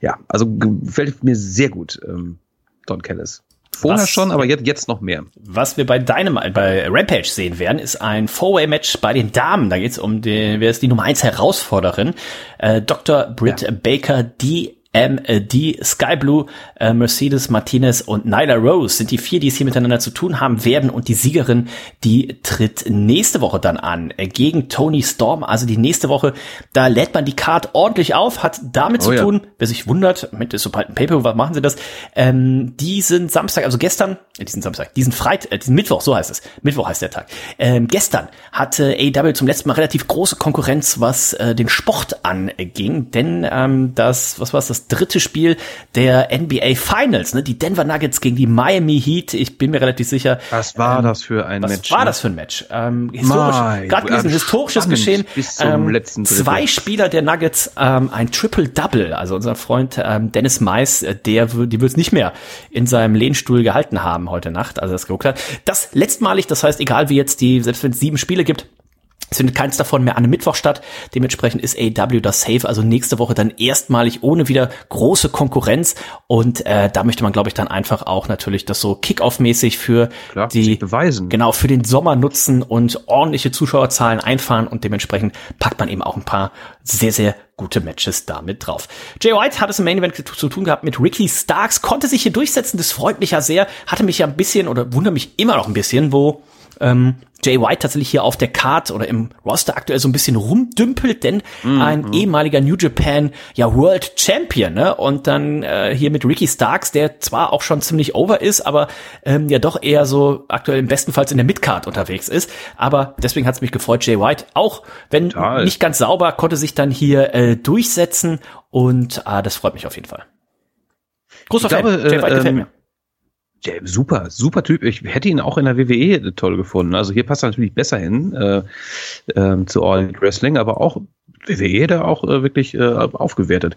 ja, also gefällt mir sehr gut. Ähm, Don Callis. Vorher was, schon, aber jetzt, jetzt noch mehr. Was wir bei Dynamite, bei Rampage sehen werden, ist ein Four-Way-Match bei den Damen. Da geht es um den, wer ist die Nummer 1 Herausforderin? Äh, Dr. Britt ja. Baker, die MD, Sky Blue, äh, Mercedes Martinez und Nyla Rose sind die vier, die es hier miteinander zu tun haben werden. Und die Siegerin, die tritt nächste Woche dann an äh, gegen Tony Storm. Also die nächste Woche, da lädt man die Card ordentlich auf, hat damit oh, zu tun, ja. wer sich wundert, mit ist sobald ein Paper, was machen sie das? Ähm, diesen Samstag, also gestern, äh, diesen Samstag, diesen Freitag, äh, diesen Mittwoch, so heißt es. Mittwoch heißt der Tag. Ähm, gestern hatte AW zum letzten Mal relativ große Konkurrenz, was äh, den Sport anging, denn ähm, das, was war es, das das dritte Spiel der NBA Finals, ne? Die Denver Nuggets gegen die Miami Heat. Ich bin mir relativ sicher. Was war ähm, das für ein was Match? Was war ne? das für ein Match? Ähm, historisch, gerade gewesen, historisches Geschehen. Bis zum ähm, letzten zwei Spieler der Nuggets, ähm, ein Triple-Double. Also unser Freund ähm, Dennis Mais, äh, der die wird es nicht mehr in seinem Lehnstuhl gehalten haben heute Nacht, also das geguckt hat. Das letztmalig, das heißt, egal wie jetzt die, selbst wenn es sieben Spiele gibt, es findet keins davon mehr an einem Mittwoch statt. Dementsprechend ist AW das safe. Also nächste Woche dann erstmalig ohne wieder große Konkurrenz. Und äh, da möchte man, glaube ich, dann einfach auch natürlich das so Kick-Off-mäßig für Klar, die beweisen. Genau, für den Sommer nutzen und ordentliche Zuschauerzahlen einfahren. Und dementsprechend packt man eben auch ein paar sehr, sehr gute Matches damit drauf. Jay White hat es im Main Event zu tun gehabt mit Ricky Starks, konnte sich hier durchsetzen. Das freut mich ja sehr. Hatte mich ja ein bisschen oder wundert mich immer noch ein bisschen, wo ähm, Jay White tatsächlich hier auf der Card oder im Roster aktuell so ein bisschen rumdümpelt, denn mm, ein mm. ehemaliger New Japan ja World Champion, ne? Und dann äh, hier mit Ricky Starks, der zwar auch schon ziemlich over ist, aber ähm, ja doch eher so aktuell im bestenfalls in der Midcard unterwegs ist. Aber deswegen hat es mich gefreut, Jay White, auch wenn Total. nicht ganz sauber, konnte sich dann hier äh, durchsetzen und äh, das freut mich auf jeden Fall. Großer ich Fan. Glaube, Jay White äh, gefällt ähm, mir. Ja, super, super Typ. Ich hätte ihn auch in der WWE toll gefunden. Also hier passt er natürlich besser hin äh, äh, zu All Wrestling, aber auch WWE da auch äh, wirklich äh, aufgewertet.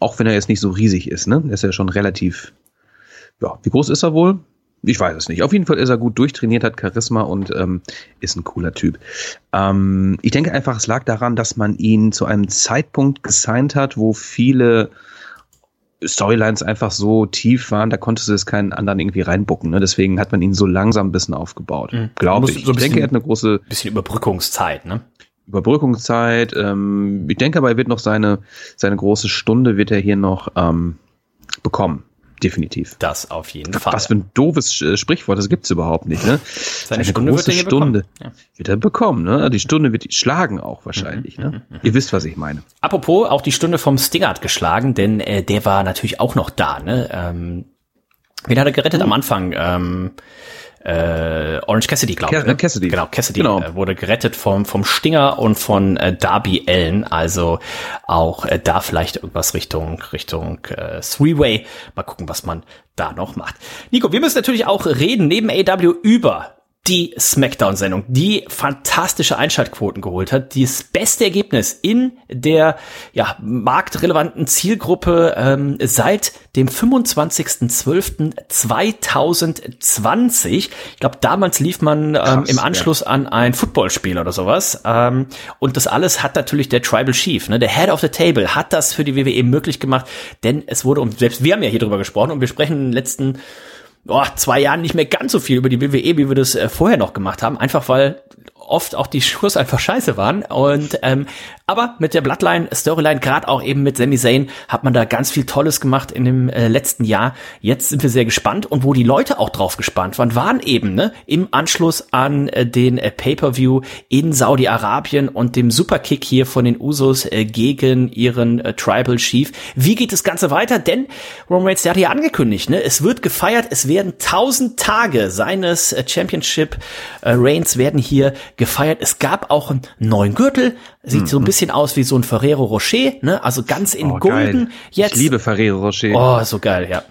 Auch wenn er jetzt nicht so riesig ist, ne? Er ist ja schon relativ. Ja, wie groß ist er wohl? Ich weiß es nicht. Auf jeden Fall ist er gut durchtrainiert, hat Charisma und ähm, ist ein cooler Typ. Ähm, ich denke einfach, es lag daran, dass man ihn zu einem Zeitpunkt gesigned hat, wo viele Storylines einfach so tief waren, da konntest du es keinen anderen irgendwie reinbucken. Ne? Deswegen hat man ihn so langsam ein bisschen aufgebaut. Mhm. Glaube ich. So ich denke, er hat eine große bisschen Überbrückungszeit, ne? Überbrückungszeit. Ähm, ich denke aber, er wird noch seine, seine große Stunde wird er hier noch ähm, bekommen definitiv. Das auf jeden Fall. Was für ein doofes äh, Sprichwort, das gibt's überhaupt nicht. Ne? Seine Eine Stunde große wird Stunde ja. wird er bekommen. Ne? Die Stunde wird schlagen auch wahrscheinlich. Mhm, ne? Mhm, mhm. Ihr wisst, was ich meine. Apropos, auch die Stunde vom Stinger hat geschlagen, denn äh, der war natürlich auch noch da. Ne? Ähm, wen hat er gerettet mhm. am Anfang? Ähm, äh, Orange Cassidy, glaube ich. Ne? Cassidy. Genau, Cassidy genau. Äh, wurde gerettet vom, vom Stinger und von äh, Darby Allen. Also auch äh, da vielleicht irgendwas Richtung, Richtung äh, Three-Way. Mal gucken, was man da noch macht. Nico, wir müssen natürlich auch reden neben AW über die Smackdown-Sendung, die fantastische Einschaltquoten geholt hat, das beste Ergebnis in der ja, marktrelevanten Zielgruppe ähm, seit dem 25.12.2020. Ich glaube, damals lief man ähm, Krass, im Anschluss ja. an ein Footballspiel oder sowas. Ähm, und das alles hat natürlich der Tribal Chief, ne, der Head of the Table, hat das für die WWE möglich gemacht, denn es wurde, und selbst wir haben ja hier drüber gesprochen und wir sprechen in den letzten oh, zwei Jahren nicht mehr ganz so viel über die WWE, wie wir das äh, vorher noch gemacht haben, einfach weil oft auch die Schuss einfach scheiße waren. Und ähm, aber mit der Bloodline Storyline, gerade auch eben mit Sami Zayn, hat man da ganz viel Tolles gemacht in dem äh, letzten Jahr. Jetzt sind wir sehr gespannt und wo die Leute auch drauf gespannt waren, waren eben ne im Anschluss an äh, den äh, Pay-per-View in Saudi-Arabien und dem Superkick hier von den Usos äh, gegen ihren äh, Tribal Chief. Wie geht das Ganze weiter? Denn Roman Reigns, der hat ja angekündigt, ne, es wird gefeiert, es werden tausend Tage seines äh, Championship Reigns werden hier gefeiert. Es gab auch einen neuen Gürtel, sieht mhm. so ein mhm. Bisschen aus wie so ein Ferrero Rocher, ne? Also ganz in oh, Golden. Geil. Jetzt. Ich liebe Ferrero Rocher. Oh, so geil, ja.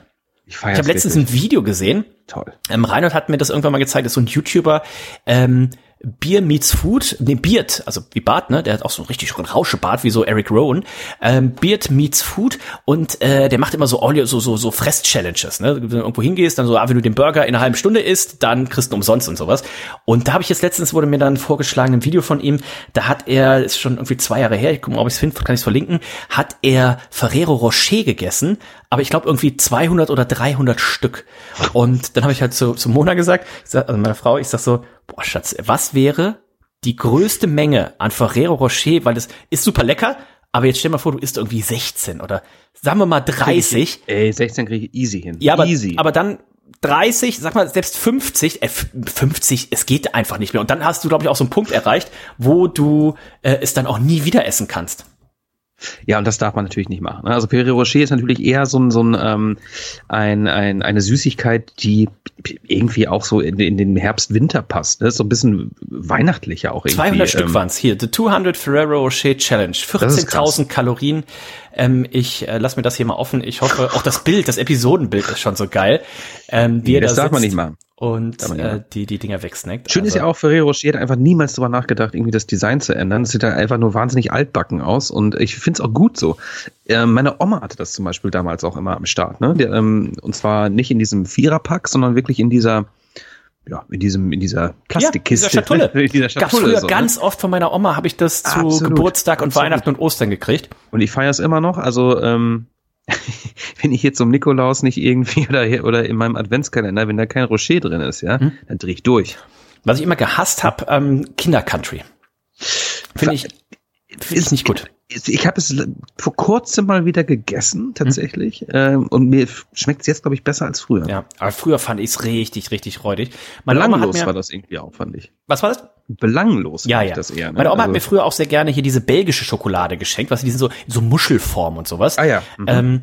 Ich, ich habe letztens ein Video gesehen. Toll. Ähm, Reinhold hat mir das irgendwann mal gezeigt, das ist so ein YouTuber, ähm, Beer meets Food, ne, Beard, also wie Bart, ne, der hat auch so ein richtig Rauschebart, wie so Eric Rowan, ähm, Beard meets Food und äh, der macht immer so Audio, so, so, so Fress-Challenges, ne, wenn du irgendwo hingehst, dann so, ah, wenn du den Burger in einer halben Stunde isst, dann kriegst du umsonst und sowas. Und da habe ich jetzt letztens, wurde mir dann vorgeschlagen, ein Video von ihm, da hat er, ist schon irgendwie zwei Jahre her, ich gucke mal, ob ich es finde, kann ich es verlinken, hat er Ferrero Rocher gegessen, aber ich glaube irgendwie 200 oder 300 Stück. Und dann habe ich halt zu, zu Mona gesagt, sag, also meiner Frau, ich sag so, boah Schatz, was wäre die größte Menge an Ferrero Rocher, weil das ist super lecker, aber jetzt stell mal vor, du isst irgendwie 16 oder sagen wir mal 30. Ich, ey, 16 kriege ich easy hin. Ja, aber, easy. aber dann 30, sag mal, selbst 50, äh, 50, es geht einfach nicht mehr. Und dann hast du, glaube ich, auch so einen Punkt erreicht, wo du äh, es dann auch nie wieder essen kannst. Ja, und das darf man natürlich nicht machen. Ne? Also Ferrero Rocher ist natürlich eher so ein, so ein, ähm, ein, ein eine Süßigkeit, die irgendwie auch so in, in den Herbst-Winter passt. Ne? So ein bisschen weihnachtlicher auch irgendwie. 200 Stück ähm, waren es hier. The 200 Ferrero Rocher Challenge. 14.000 Kalorien. Ähm, ich äh, lass mir das hier mal offen. Ich hoffe, auch das Bild, das Episodenbild ist schon so geil. Ähm, wie das da darf man nicht machen und äh, die, die Dinger wegsnackt. Schön also. ist ja auch, Ferrero Rocher hat einfach niemals darüber nachgedacht, irgendwie das Design zu ändern. Es sieht halt einfach nur wahnsinnig altbacken aus und ich finde es auch gut so. Äh, meine Oma hatte das zum Beispiel damals auch immer am Start, ne? Der, ähm, und zwar nicht in diesem Viererpack, sondern wirklich in dieser ja, in diesem, in dieser Plastikkiste. Ja, dieser Schatulle. in dieser [laughs] Schatulle. Früher so, ne? ganz oft von meiner Oma habe ich das zu Absolut. Geburtstag und Absolut. Weihnachten und Ostern gekriegt. Und ich feiere es immer noch. Also ähm, [laughs] wenn ich jetzt zum Nikolaus nicht irgendwie [laughs] oder, oder in meinem Adventskalender, wenn da kein Rocher drin ist, ja, hm? dann drehe ich durch. Was ich immer gehasst habe, ähm, Kindercountry. Finde ich, find ich nicht gut ich habe es vor kurzem mal wieder gegessen, tatsächlich. Mhm. Ähm, und mir schmeckt es jetzt, glaube ich, besser als früher. Ja, aber früher fand ich es richtig, richtig räudig. Meine Belanglos mir, war das irgendwie auch, fand ich. Was war das? Belanglos ja, ja. das eher. Ne? Meine Oma also, hat mir früher auch sehr gerne hier diese belgische Schokolade geschenkt, was die sind so, so Muschelform und sowas. Ah ja. Mhm. Ähm,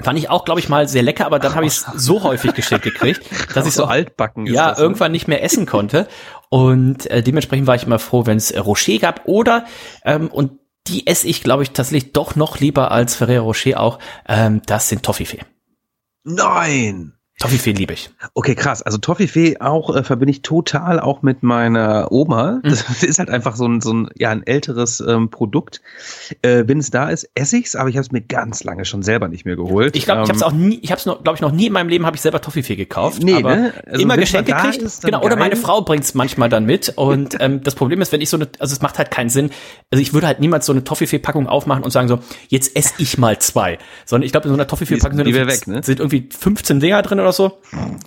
Fand ich auch, glaube ich, mal sehr lecker, aber dann habe ich es so häufig geschenkt gekriegt, [laughs] dass ich so altbacken ja das, ne? irgendwann nicht mehr essen konnte. Und äh, dementsprechend war ich immer froh, wenn es äh, Rocher gab oder ähm, und die esse ich, glaube ich, tatsächlich doch noch lieber als Ferrero Rocher auch. Ähm, das sind Toffifee. Nein! Toffifee liebe ich. Okay, krass. Also Toffifee auch äh, verbinde ich total auch mit meiner Oma. Mhm. Das [laughs] ist halt einfach so ein, so ein, ja, ein älteres ähm, Produkt. Äh, wenn es da ist, esse ich's, aber ich habe es mir ganz lange schon selber nicht mehr geholt. Ich glaube, ähm, ich habe es auch nie, ich habe es glaube ich noch nie in meinem Leben habe ich selber Toffifee gekauft. Nee, aber ne? Also immer Geschenke gekriegt. Ist, genau, oder meine Frau bringt's manchmal dann mit. Und [laughs] ähm, das Problem ist, wenn ich so eine, also es macht halt keinen Sinn. Also ich würde halt niemals so eine Toffifee-Packung aufmachen und sagen so, jetzt esse ich mal zwei. Sondern ich glaube, in so einer Toffifee-Packung sind, weg, ne? sind irgendwie 15 Dinger drin oder so.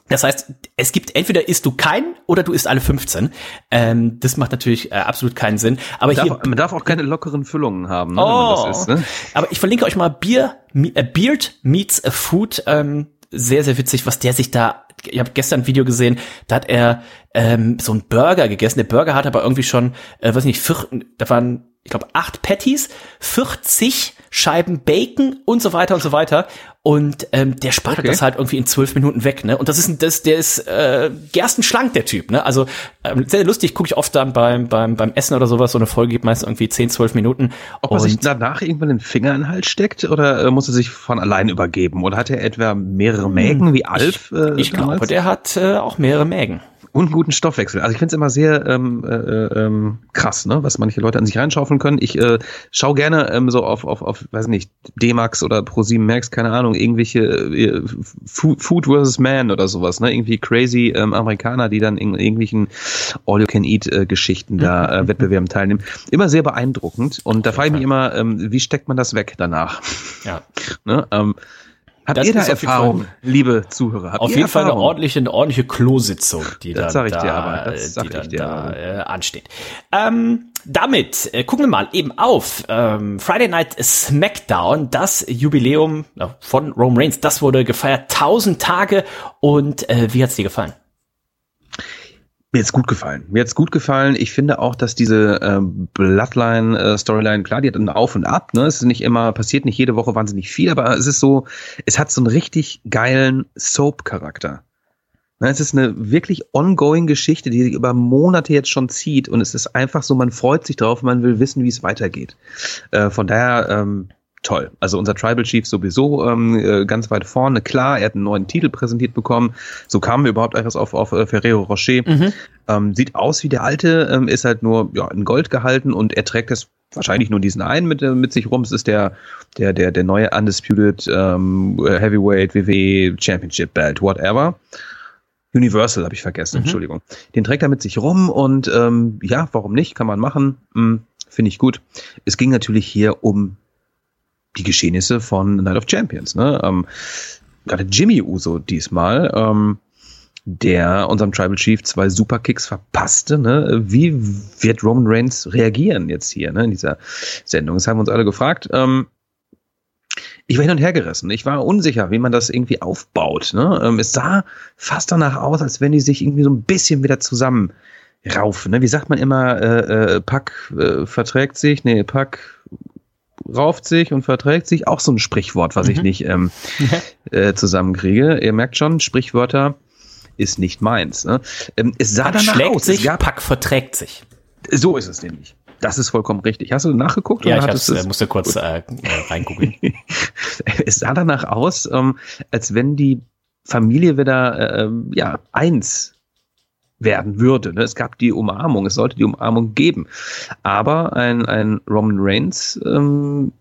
Das heißt, es gibt entweder isst du keinen oder du isst alle 15. Ähm, das macht natürlich äh, absolut keinen Sinn. Aber man hier, darf, man darf auch keine lockeren Füllungen haben, ne, oh, isst, ne? Aber ich verlinke euch mal Bier, äh, Beard Meets a Food. Ähm, sehr, sehr witzig, was der sich da. Ich habe gestern ein Video gesehen, da hat er ähm, so einen Burger gegessen. Der Burger hat aber irgendwie schon, äh, weiß nicht, vier, da waren ich glaube, acht Patties, 40 Scheiben Bacon und so weiter und so weiter. Und ähm, der spart okay. das halt irgendwie in zwölf Minuten weg, ne? Und das ist ein, das, der ist äh, gerstenschlank, der Typ, ne? Also ähm, sehr lustig, gucke ich oft dann beim, beim, beim Essen oder sowas, so eine Folge gibt meistens irgendwie zehn, zwölf Minuten. Ob er sich danach irgendwann den Finger in den Hals steckt oder äh, muss er sich von allein übergeben? Oder hat er etwa mehrere Mägen wie Alf? Äh, ich, ich glaube, der hat äh, auch mehrere Mägen und guten Stoffwechsel. Also ich finde es immer sehr ähm, äh, ähm, krass, ne, was manche Leute an sich reinschaufeln können. Ich äh, schaue gerne ähm, so auf, auf, auf, weiß nicht, D-Max oder Pro7 Max, keine Ahnung, irgendwelche äh, Food, versus Man oder sowas, ne? Irgendwie crazy ähm, Amerikaner, die dann in irgendwelchen All-You-Can-Eat-Geschichten da äh, [laughs] Wettbewerben teilnehmen. Immer sehr beeindruckend. Und da frage ich mich immer, ähm, wie steckt man das weg danach? Ja. [laughs] ne? ähm, Habt das ihr da Erfahrung, liebe Zuhörer? Habt auf jeden Erfahrung? Fall eine ordentliche, eine ordentliche Klositzung, die das dann, da, aber, das die dann da äh, ansteht. Ähm, damit äh, gucken wir mal eben auf ähm, Friday Night SmackDown, das Jubiläum äh, von Rome Reigns. Das wurde gefeiert, 1000 Tage. Und äh, wie hat's dir gefallen? Mir hat's gut gefallen. Mir hat's gut gefallen. Ich finde auch, dass diese äh, Bloodline-Storyline, äh, klar, die hat ein Auf und Ab, ne? Es ist nicht immer, passiert nicht jede Woche wahnsinnig viel, aber es ist so, es hat so einen richtig geilen Soap-Charakter. Ne, es ist eine wirklich ongoing Geschichte, die sich über Monate jetzt schon zieht und es ist einfach so, man freut sich drauf, man will wissen, wie es weitergeht. Äh, von daher, ähm, toll. Also unser Tribal Chief sowieso ähm, äh, ganz weit vorne. Klar, er hat einen neuen Titel präsentiert bekommen. So kamen wir überhaupt etwas auf, auf äh, Ferrero Rocher. Mhm. Ähm, sieht aus wie der alte, ähm, ist halt nur ja, in Gold gehalten und er trägt es wahrscheinlich nur diesen einen mit, äh, mit sich rum. Es ist der, der, der, der neue Undisputed ähm, Heavyweight WWE Championship Belt, whatever. Universal habe ich vergessen, mhm. Entschuldigung. Den trägt er mit sich rum und ähm, ja, warum nicht? Kann man machen. Hm, Finde ich gut. Es ging natürlich hier um die Geschehnisse von Night of Champions. Ne? Ähm, gerade Jimmy Uso diesmal, ähm, der unserem Tribal Chief zwei Superkicks verpasste. Ne? Wie wird Roman Reigns reagieren jetzt hier ne, in dieser Sendung? Das haben uns alle gefragt. Ähm, ich war hin und her gerissen. Ich war unsicher, wie man das irgendwie aufbaut. Ne? Ähm, es sah fast danach aus, als wenn die sich irgendwie so ein bisschen wieder zusammen raufen. Ne? Wie sagt man immer, äh, äh, Pack äh, verträgt sich, nee, Pack rauft sich und verträgt sich. Auch so ein Sprichwort, was mhm. ich nicht ähm, [laughs] äh, zusammenkriege. Ihr merkt schon, Sprichwörter ist nicht meins. Ne? Ähm, es sah Pack schlägt aus. sich, Pack verträgt sich. So ist es nämlich. Das ist vollkommen richtig. Hast du nachgeguckt? Ja, ich äh, musste kurz äh, reingucken. [laughs] es sah danach aus, ähm, als wenn die Familie wieder äh, ähm, ja eins werden würde. Ne? Es gab die Umarmung, es sollte die Umarmung geben. Aber ein, ein Roman Reigns, ähm,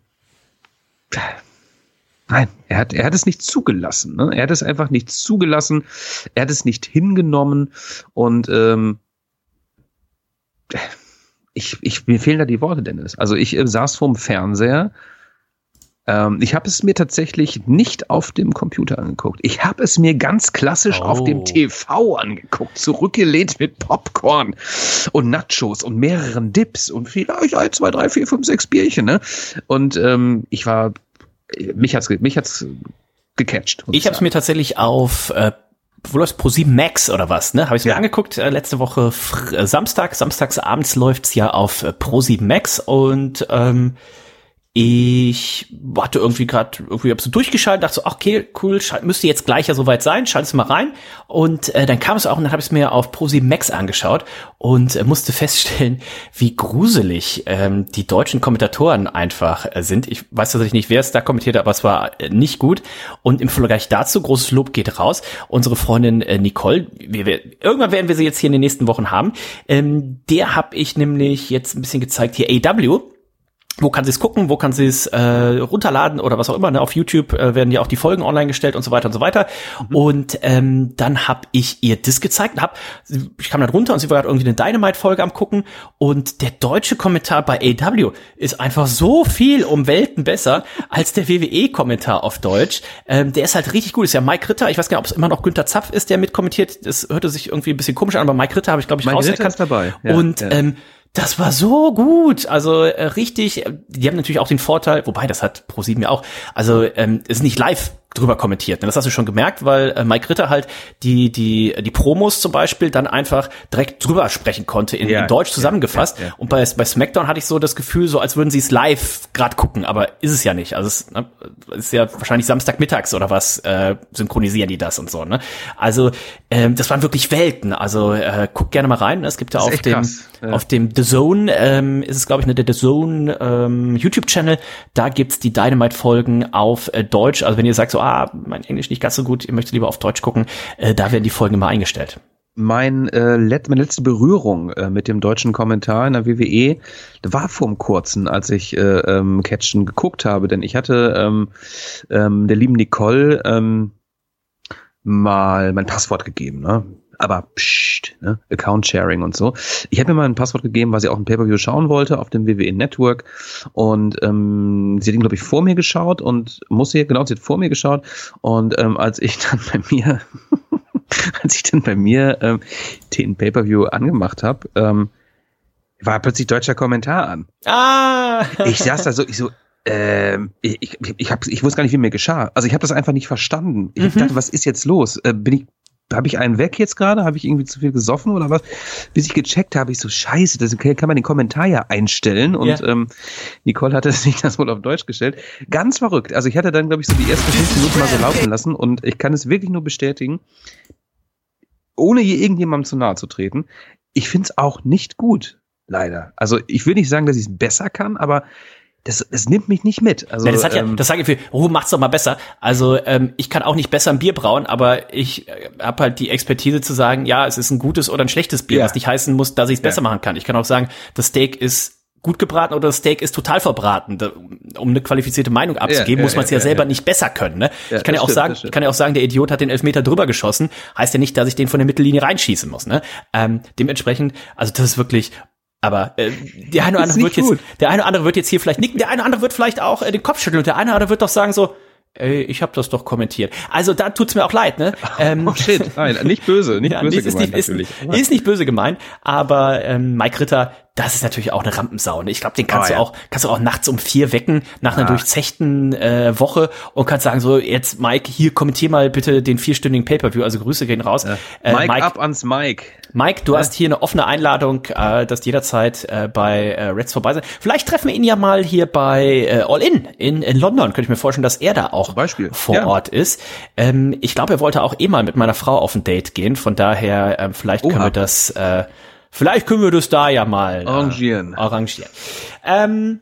nein, er hat, er hat es nicht zugelassen. Ne? Er hat es einfach nicht zugelassen. Er hat es nicht hingenommen und ähm, ich, ich, mir fehlen da die Worte, Dennis. Also ich äh, saß vorm Fernseher. Ähm, ich habe es mir tatsächlich nicht auf dem Computer angeguckt. Ich habe es mir ganz klassisch oh. auf dem oh. TV angeguckt, zurückgelehnt mit Popcorn und Nachos und mehreren Dips und vielleicht ein, zwei, drei, vier, fünf, sechs Bierchen. Ne? Und ähm, ich war, mich hat's, mich hat's gecatcht. Ich habe es mir tatsächlich auf äh, wo läuft Pro 7 Max oder was, ne? Habe ich mir ja. angeguckt äh, letzte Woche äh, Samstag. Samstags abends läuft's ja auf äh, Pro 7 Max und ähm, ich hatte irgendwie gerade irgendwie hab so durchgeschaltet, dachte so, okay, cool, müsste jetzt gleich ja soweit sein, schalte es mal rein und äh, dann kam es auch und dann habe ich es mir auf Pro7 Max angeschaut und äh, musste [laughs] feststellen, wie gruselig ähm, die deutschen Kommentatoren einfach äh, sind. Ich weiß tatsächlich nicht, wer es da kommentiert, aber es war äh, nicht gut und im Vergleich dazu großes Lob geht raus. Unsere Freundin äh, Nicole, wir, wir, irgendwann werden wir sie jetzt hier in den nächsten Wochen haben. Ähm, der habe ich nämlich jetzt ein bisschen gezeigt hier AW wo kann sie es gucken, wo kann sie es äh, runterladen oder was auch immer. Ne? Auf YouTube äh, werden ja auch die Folgen online gestellt und so weiter und so weiter. Mhm. Und ähm, dann habe ich ihr das gezeigt. Hab, ich kam dann runter und sie war gerade irgendwie eine Dynamite-Folge am gucken. Und der deutsche Kommentar bei AW ist einfach so viel um Welten besser als der WWE-Kommentar auf Deutsch. Ähm, der ist halt richtig gut. Ist ja Mike Ritter. Ich weiß gar nicht, ob es immer noch Günther Zapf ist, der mitkommentiert. Das hörte sich irgendwie ein bisschen komisch an, aber Mike Ritter habe ich, glaube ich, Mike Ritter ist dabei. Ja, und ja. Ähm, das war so gut. Also äh, richtig, die haben natürlich auch den Vorteil, wobei das hat ProSieben ja auch, also ähm, ist nicht live drüber kommentiert. Das hast du schon gemerkt, weil äh, Mike Ritter halt die, die, die Promos zum Beispiel dann einfach direkt drüber sprechen konnte, in, ja, in Deutsch zusammengefasst. Ja, ja, und bei, bei SmackDown hatte ich so das Gefühl, so als würden sie es live gerade gucken, aber ist es ja nicht. Also es ne, ist ja wahrscheinlich Samstagmittags oder was, äh, synchronisieren die das und so. Ne? Also ähm, das waren wirklich Welten. Also äh, guck gerne mal rein. Es gibt ja auf dem, auf dem The Zone, ähm, ist es glaube ich, ne, der The Zone ähm, YouTube-Channel, da gibt's die Dynamite-Folgen auf äh, Deutsch. Also wenn ihr sagt so, ah, mein Englisch nicht ganz so gut, ihr möchtet lieber auf Deutsch gucken, äh, da werden die Folgen immer eingestellt. Mein, äh, let, meine letzte Berührung äh, mit dem deutschen Kommentar in der WWE war vor dem kurzen, als ich äh, ähm, Catchen geguckt habe, denn ich hatte ähm, ähm, der lieben Nicole ähm, mal mein Passwort gegeben. Ne? Aber pst, ne? Account Sharing und so. Ich habe mir mal ein Passwort gegeben, weil sie auch ein Pay-Per-View schauen wollte auf dem WWE Network und ähm, sie hat ihn, glaube ich, vor mir geschaut und muss sie, genau, sie hat vor mir geschaut und ähm, als ich [laughs] dann bei mir, [laughs] als ich dann bei mir ähm, den Pay-Per-View angemacht habe, ähm, war plötzlich deutscher Kommentar an. Ah! Ich saß da so, ich so, ähm, ich, ich, ich, hab, ich wusste gar nicht, wie mir geschah. Also ich habe das einfach nicht verstanden. Ich mhm. dachte, was ist jetzt los? Äh, bin ich habe ich einen weg jetzt gerade? Habe ich irgendwie zu viel gesoffen oder was? Bis ich gecheckt habe, ich so, scheiße, das kann man den Kommentar ja einstellen. Und ja. ähm, Nicole hatte sich [laughs] das wohl auf Deutsch gestellt. Ganz verrückt. Also ich hatte dann, glaube ich, so die ersten fünf Minuten mal so [laughs] laufen lassen und ich kann es wirklich nur bestätigen, ohne hier irgendjemandem zu nahe zu treten. Ich finde es auch nicht gut, leider. Also ich will nicht sagen, dass ich es besser kann, aber das, das nimmt mich nicht mit. Also, ja, das hat ja, ähm, das sage ich für, oh, macht's doch mal besser. Also ähm, ich kann auch nicht besser ein Bier brauen, aber ich äh, habe halt die Expertise zu sagen, ja, es ist ein gutes oder ein schlechtes Bier, ja. was nicht heißen muss, dass ich es besser machen kann. Ich kann auch sagen, das Steak ist gut gebraten oder das Steak ist total verbraten. Da, um eine qualifizierte Meinung abzugeben, ja, muss man es ja, ja, selber nicht besser können. Ne? ich kann ja auch stimmt, sagen, ich kann ja auch sagen, der Idiot hat den Elfmeter drüber geschossen, heißt ja nicht, dass ich den von der Mittellinie reinschießen muss. Ne? Ähm, dementsprechend, also das ist wirklich aber äh, der eine oder andere wird jetzt, der eine oder andere wird jetzt hier vielleicht nicken, der eine oder andere wird vielleicht auch äh, den Kopf schütteln und der eine oder andere wird doch sagen so, ey, ich habe das doch kommentiert. Also da tut's mir auch leid, ne? [laughs] Ähm, oh shit, nein, nicht böse, nicht [laughs] ja, böse ist gemeint nicht, natürlich. Ist, ist, nicht böse gemeint, aber ähm, Mike Ritter, das ist natürlich auch eine Rampensau. Ne? Ich glaube, den kannst oh, du auch, kannst du auch nachts um vier wecken nach einer ah. durchzechten äh, Woche und kannst sagen so, jetzt Mike, hier kommentier mal bitte den vierstündigen Pay-per-View. Also Grüße gehen raus. Ja. Äh, Mike, Mike, ab ans Mike. Mike, du ja. hast hier eine offene Einladung, äh, dass jederzeit äh, bei äh, Reds vorbei sein. Vielleicht treffen wir ihn ja mal hier bei äh, All In in, in London. Könnte ich mir vorstellen, dass er da auch vor ja. Ort ist. Ähm, ich glaube, er wollte auch eh mal mit meiner Frau auf ein Date gehen. Von daher, äh, vielleicht Oha. können wir das äh, Vielleicht können wir das da ja mal äh, arrangieren. arrangieren. Ähm,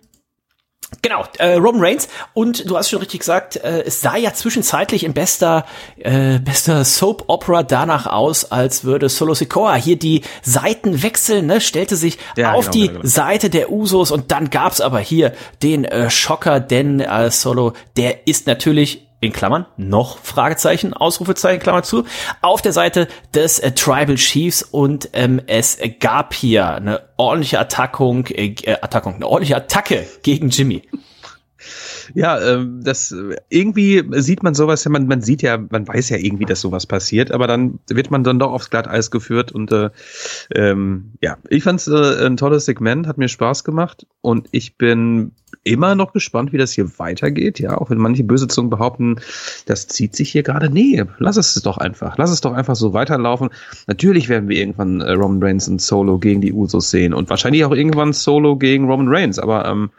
Genau, äh, Roman Reigns und du hast schon richtig gesagt, äh, es sah ja zwischenzeitlich in bester äh, bester Soap Opera danach aus, als würde Solo Sikoa hier die Seiten wechseln, ne, stellte sich ja, auf genau, die genau. Seite der Usos und dann gab's aber hier den äh, Schocker, denn äh, Solo, der ist natürlich in Klammern, noch Fragezeichen, Ausrufezeichen, Klammer zu, auf der Seite des äh, Tribal Chiefs und ähm, es gab hier eine ordentliche Attackung, äh, Attackung, eine ordentliche Attacke gegen Jimmy. Ja, ähm, das irgendwie sieht man sowas ja, man, man sieht ja, man weiß ja irgendwie, dass sowas passiert, aber dann wird man dann doch aufs Glatteis geführt und äh, ähm, ja, ich fand's äh, ein tolles Segment, hat mir Spaß gemacht und ich bin immer noch gespannt, wie das hier weitergeht, ja, auch wenn manche böse Zungen behaupten, das zieht sich hier gerade. Nee, lass es doch einfach. Lass es doch einfach so weiterlaufen. Natürlich werden wir irgendwann äh, Roman Reigns und Solo gegen die Usos sehen und wahrscheinlich auch irgendwann Solo gegen Roman Reigns, aber ähm,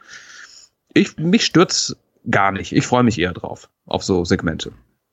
ich, mich stürzt gar nicht. Ich freue mich eher drauf, auf so Segmente.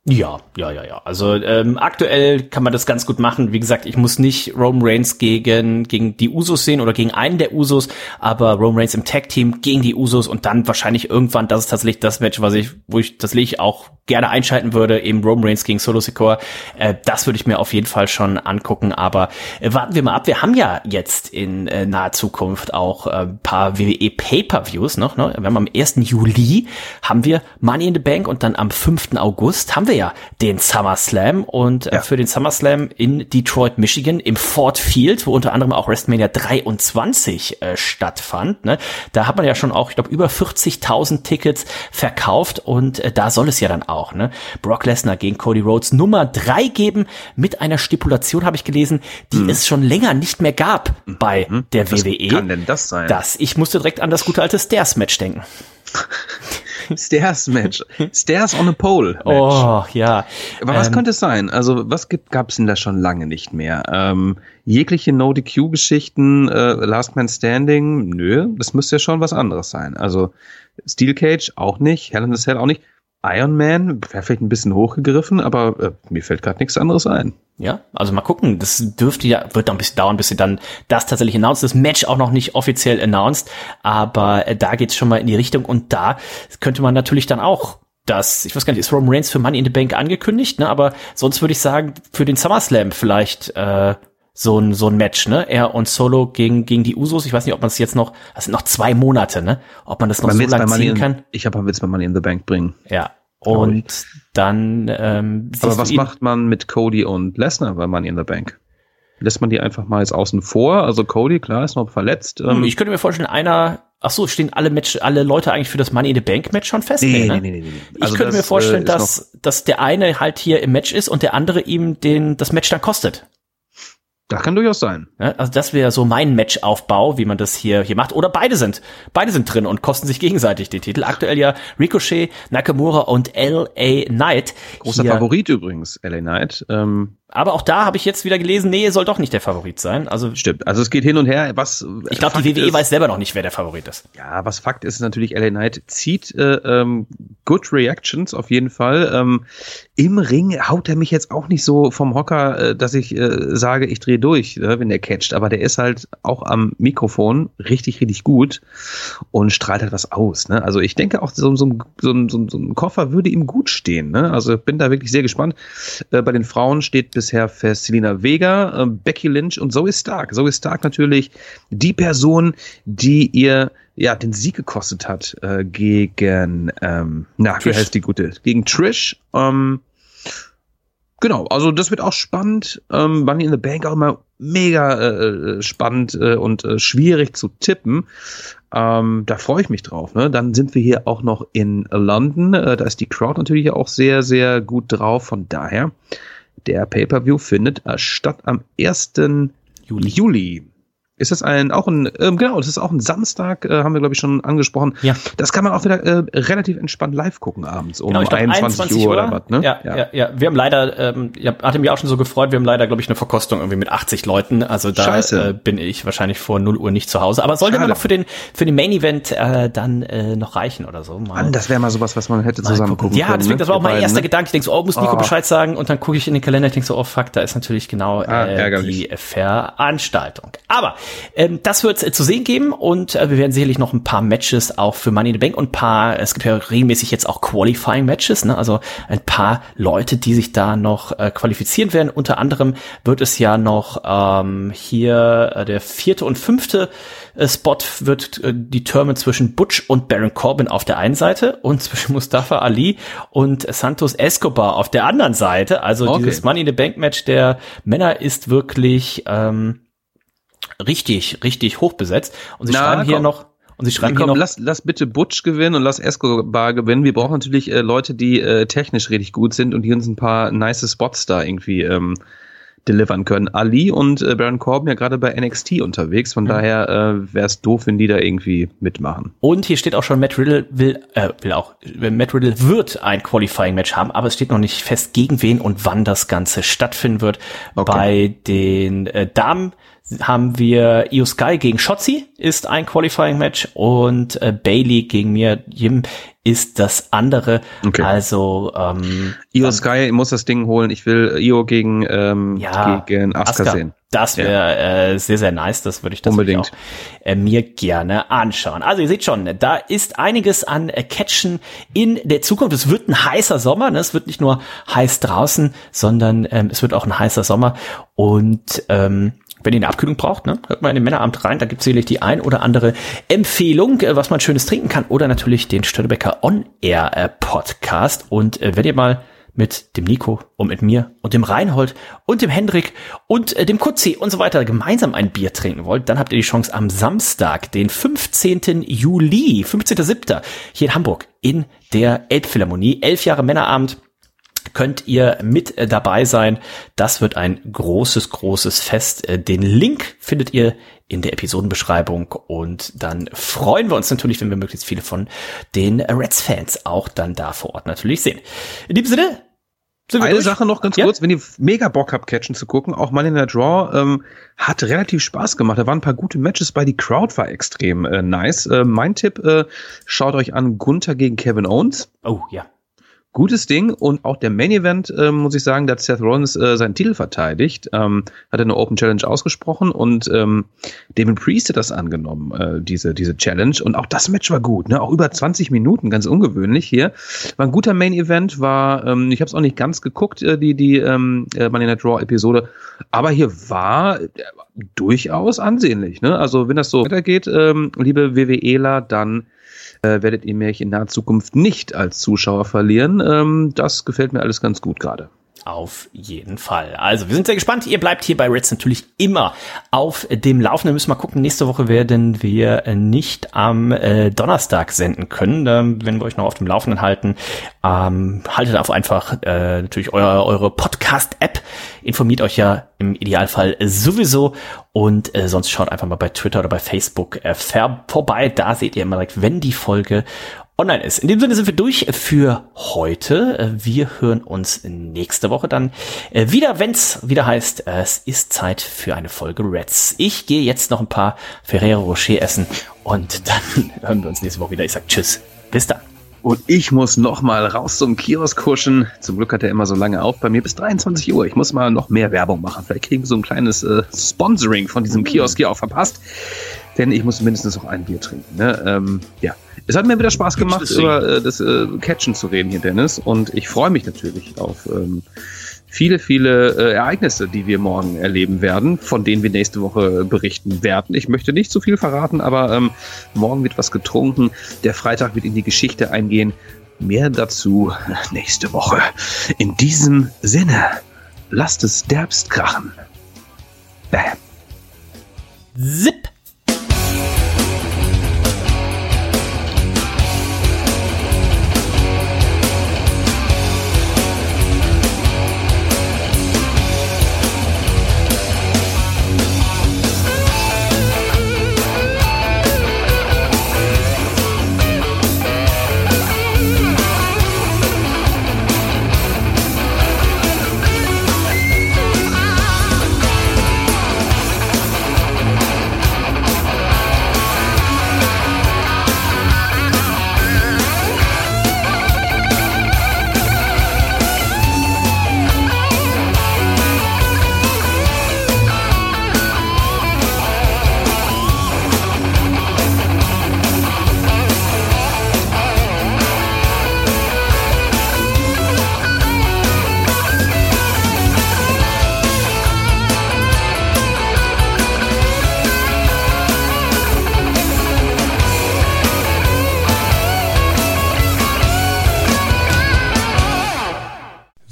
Ja, ja, ja, ja. Also ähm, aktuell kann man das ganz gut machen. Wie gesagt, ich muss nicht Roman Reigns gegen gegen die Usos sehen oder gegen einen der Usos, aber Roman Reigns im Tag Team gegen die Usos und dann wahrscheinlich irgendwann, das ist tatsächlich das Match, was ich, wo ich das ich auch gerne einschalten würde, eben Roman Reigns gegen Solo Sikoa. Äh, das würde ich mir auf jeden Fall schon angucken. Aber äh, warten wir mal ab. Wir haben ja jetzt in äh, naher Zukunft auch äh, paar WWE Pay-per-Views noch. Ne? Wir haben am 1. Juli haben wir Money in the Bank und dann am 5. August haben wir ja den SummerSlam und äh, ja. für den SummerSlam in Detroit, Michigan im Ford Field, wo unter anderem auch WrestleMania 23 äh, stattfand. Ne? Da hat man ja schon auch, ich glaube, über 40.000 Tickets verkauft und äh, da soll es ja dann auch. Ne? Brock Lesnar gegen Cody Rhodes Nummer drei geben mit einer Stipulation, habe ich gelesen, die hm. es schon länger nicht mehr gab bei hm. der Was WWE. kann denn das sein? Das, ich musste direkt an das gute alte Stairs-Match denken. [laughs] Stairs Match. Stairs on a Pole. Match. Oh, ja. Aber was ähm, könnte es sein? Also, was gab es denn da schon lange nicht mehr? Ähm, jegliche No-DQ-Geschichten, äh, Last Man Standing, nö, das müsste ja schon was anderes sein. Also, Steel Cage auch nicht, Hell in the Cell auch nicht. Iron Man wäre vielleicht ein bisschen hochgegriffen, aber äh, mir fällt gerade nichts anderes ein. Ja, also mal gucken. Das dürfte ja, wird noch ein bisschen dauern, bis sie dann das tatsächlich announced. Das Match auch noch nicht offiziell announced, aber äh, da geht's schon mal in die Richtung und da könnte man natürlich dann auch das, ich weiß gar nicht, ist Roman Reigns für Money in the Bank angekündigt, ne? Aber sonst würde ich sagen, für den SummerSlam vielleicht äh, so ein, so ein Match, ne? Er und Solo gegen, gegen die Usos. Ich weiß nicht, ob man es jetzt noch, das sind noch zwei Monate, ne? Ob man das noch man so lange ziehen kann. Ich habe Witz bei Money in the Bank bringen. Ja. Und dann, ähm, Aber was macht man mit Cody und Lesnar bei Money in the Bank? Lässt man die einfach mal jetzt außen vor? Also Cody, klar, ist noch verletzt. Ähm. Ich könnte mir vorstellen, einer, ach so, stehen alle Match, alle Leute eigentlich für das Money in the Bank Match schon fest? Nee, ne? nee, nee, nee, nee. Also ich könnte mir vorstellen, äh, dass, dass der eine halt hier im Match ist und der andere ihm den, das Match dann kostet. Das kann durchaus sein. Ja, also das wäre so mein Matchaufbau, wie man das hier hier macht. Oder beide sind, beide sind drin und kosten sich gegenseitig die Titel. Aktuell ja Ricochet, Nakamura und L.A. Knight. Großer hier. Favorit übrigens, L.A. Knight. Ähm, aber auch da habe ich jetzt wieder gelesen, nee, soll doch nicht der Favorit sein. Also stimmt. Also es geht hin und her. Was ich glaube, die WWE ist, weiß selber noch nicht, wer der Favorit ist. Ja, was Fakt ist, ist natürlich, LA Knight zieht äh, ähm, good Reactions auf jeden Fall. Ähm, Im Ring haut er mich jetzt auch nicht so vom Hocker, äh, dass ich äh, sage, ich drehe durch, äh, wenn der catcht. Aber der ist halt auch am Mikrofon richtig, richtig gut und strahlt halt was aus. Ne? Also ich denke auch, so, so, so, so, so ein Koffer würde ihm gut stehen. Ne? Also bin da wirklich sehr gespannt. Äh, bei den Frauen steht bisher fest Selina Vega, äh, Becky Lynch und Zoe Stark. Zoe Stark natürlich die Person, die ihr ja den Sieg gekostet hat äh, gegen ähm, na Trish. wie heißt die gute gegen Trish. Ähm, genau, also das wird auch spannend. Ähm, Money in the Bank auch immer mega äh, spannend äh, und äh, schwierig zu tippen. Ähm, da freue ich mich drauf. Ne? Dann sind wir hier auch noch in London. Äh, da ist die Crowd natürlich auch sehr, sehr gut drauf. Von daher der Pay-per-View findet statt am 1. Juli. Juli. Ist das ein, auch ein, ähm, genau, das ist auch ein Samstag, äh, haben wir glaube ich schon angesprochen. Ja. Das kann man auch wieder äh, relativ entspannt live gucken abends um Genau, ich glaub, 21, 21 Uhr Uhr. oder was, ne? Ja, ja, ja, Wir haben leider, ähm, ja, hatte mich auch schon so gefreut, wir haben leider, glaube ich, eine Verkostung irgendwie mit 80 Leuten. Also da Scheiße. äh, bin ich wahrscheinlich vor 0 Uhr nicht zu Hause. Aber sollte mir noch für den, für den Main Event äh, dann äh, noch reichen oder so. Mal. Mann, das wäre mal sowas, was man hätte zusammen gucken. gucken ja, können. deswegen, ne? das war auch mein beiden, erster ne? Gedanke. Ich denke so, oh, muss Nico Oh. Bescheid sagen und dann gucke ich in den Kalender, ich denke so, oh fuck, da ist natürlich genau Ah, äh, ärgerlich. die Veranstaltung. Aber ähm, das wird es äh, zu sehen geben und äh, wir werden sicherlich noch ein paar Matches auch für Money in the Bank und ein paar, es gibt ja regelmäßig jetzt auch Qualifying Matches, ne? also ein paar Leute, die sich da noch äh, qualifizieren werden. Unter anderem wird es ja noch ähm, hier äh, der vierte und fünfte äh, Spot wird äh, determined zwischen Butch und Baron Corbin auf der einen Seite und [laughs] zwischen Mustafa Ali und Santos Escobar auf der anderen Seite. Also Okay. dieses Money in the Bank Match der Männer ist wirklich ähm, richtig, richtig hoch besetzt. Und sie Na, schreiben hier komm. noch, und sie schreiben Komm, hier noch, lass, lass bitte Butch gewinnen und lass Escobar gewinnen. Wir brauchen natürlich äh, Leute, die äh, technisch richtig gut sind und die uns ein paar nice Spots da irgendwie ähm, delivern können. Ali und äh, Baron Corbin ja gerade bei NXT unterwegs, Mhm. von daher äh, wäre es doof, wenn die da irgendwie mitmachen. Und hier steht auch schon, Matt Riddle will, äh, will auch, Matt Riddle wird ein Qualifying-Match haben, aber es steht noch nicht fest, gegen wen und wann das Ganze stattfinden wird. Okay. Bei den äh, Damen haben wir Io Sky gegen Shotzi, ist ein Qualifying-Match und äh, Bailey gegen mir, Jim, ist das andere. Okay. Also, ähm, Io Sky muss das Ding holen. Ich will Io gegen, ähm, Ja, gegen Asuka, Asuka. sehen. Das wäre äh, sehr, sehr nice. Das würde ich das ich Unbedingt. auch, äh, mir gerne anschauen. Also ihr seht schon, da ist einiges an äh, Catchen in der Zukunft. Es wird ein heißer Sommer. Ne? Es wird nicht nur heiß draußen, sondern ähm, es wird auch ein heißer Sommer. Und ähm, wenn ihr eine Abkühlung braucht, ne, hört mal in den Männeramt rein. Da gibt es sicherlich die ein oder andere Empfehlung, äh, was man Schönes trinken kann. Oder natürlich den Störtebecker On-Air äh, Podcast. Und äh, wenn ihr mal mit dem Nico und mit mir und dem Reinhold und dem Hendrik und äh, dem Kutzi und so weiter gemeinsam ein Bier trinken wollt, dann habt ihr die Chance am Samstag, den 15. Juli, 15.07. hier in Hamburg in der Elbphilharmonie. Elf Jahre Männerabend könnt ihr mit äh, dabei sein. Das wird ein großes, großes Fest. Äh, Den Link findet ihr in der Episodenbeschreibung und dann freuen wir uns natürlich, wenn wir möglichst viele von den Reds-Fans auch dann da vor Ort natürlich sehen. In diesem Sinne, Eine durch? Sache noch ganz Ja? kurz, wenn ihr mega Bock habt, Catchen zu gucken, auch mal in der Draw, ähm, hat relativ Spaß gemacht. Da waren ein paar gute Matches bei, die Crowd war extrem äh, nice. Äh, mein Tipp, äh, schaut euch an Gunther gegen Kevin Owens. Oh, ja. Gutes Ding und auch der Main Event, äh, muss ich sagen, da hat Seth Rollins äh, seinen Titel verteidigt, ähm, hat eine Open Challenge ausgesprochen und ähm, Damon Priest hat das angenommen, äh, diese, diese Challenge und auch das Match war gut, ne? auch über 20 Minuten, ganz ungewöhnlich hier. War ein guter Main Event, war, ähm, ich habe es auch nicht ganz geguckt, äh, die, die ähm, äh, Money the Draw Episode, aber hier war äh, durchaus ansehnlich. Ne? Also wenn das so weitergeht, ähm, liebe WWEler, dann äh, werdet ihr mich in naher Zukunft nicht als Zuschauer verlieren. Ähm, das gefällt mir alles ganz gut gerade. Auf jeden Fall. Also, wir sind sehr gespannt. Ihr bleibt hier bei Reds natürlich immer auf dem Laufenden. Müssen mal gucken. Nächste Woche werden wir äh, nicht am äh, Donnerstag senden können. Ähm, wenn wir euch noch auf dem Laufenden halten, ähm, haltet auf einfach äh, natürlich eure, eure Podcast-App. Informiert euch ja im Idealfall sowieso. Und äh, sonst schaut einfach mal bei Twitter oder bei Facebook äh, vorbei. Da seht ihr immer direkt, wenn die Folge online ist. In dem Sinne sind wir durch für heute. Äh, Wir hören uns nächste Woche dann äh, wieder, wenn's wieder heißt, äh, es ist Zeit für eine Folge Reds. Ich gehe jetzt noch ein paar Ferrero Rocher essen und [laughs] dann hören wir uns nächste Woche wieder. Ich sag Tschüss. Bis dann. Und ich muss noch mal raus zum Kiosk kuschen. Zum Glück hat er immer so lange auf bei mir bis 23 Uhr. Ich muss mal noch mehr Werbung machen. Vielleicht kriegen wir so ein kleines äh, Sponsoring von diesem Kiosk hier auch verpasst. Denn ich muss mindestens noch ein Bier trinken. Ne? Ähm, ja, es hat mir wieder Spaß gemacht, über äh, das äh, Catchen zu reden hier, Dennis. Und ich freue mich natürlich auf ähm, viele, viele äh, Ereignisse, die wir morgen erleben werden, von denen wir nächste Woche berichten werden. Ich möchte nicht zu viel verraten, aber ähm, morgen wird was getrunken. Der Freitag wird in die Geschichte eingehen. Mehr dazu [laughs] nächste Woche. In diesem Sinne, lasst es derbst krachen. Bam. Zip.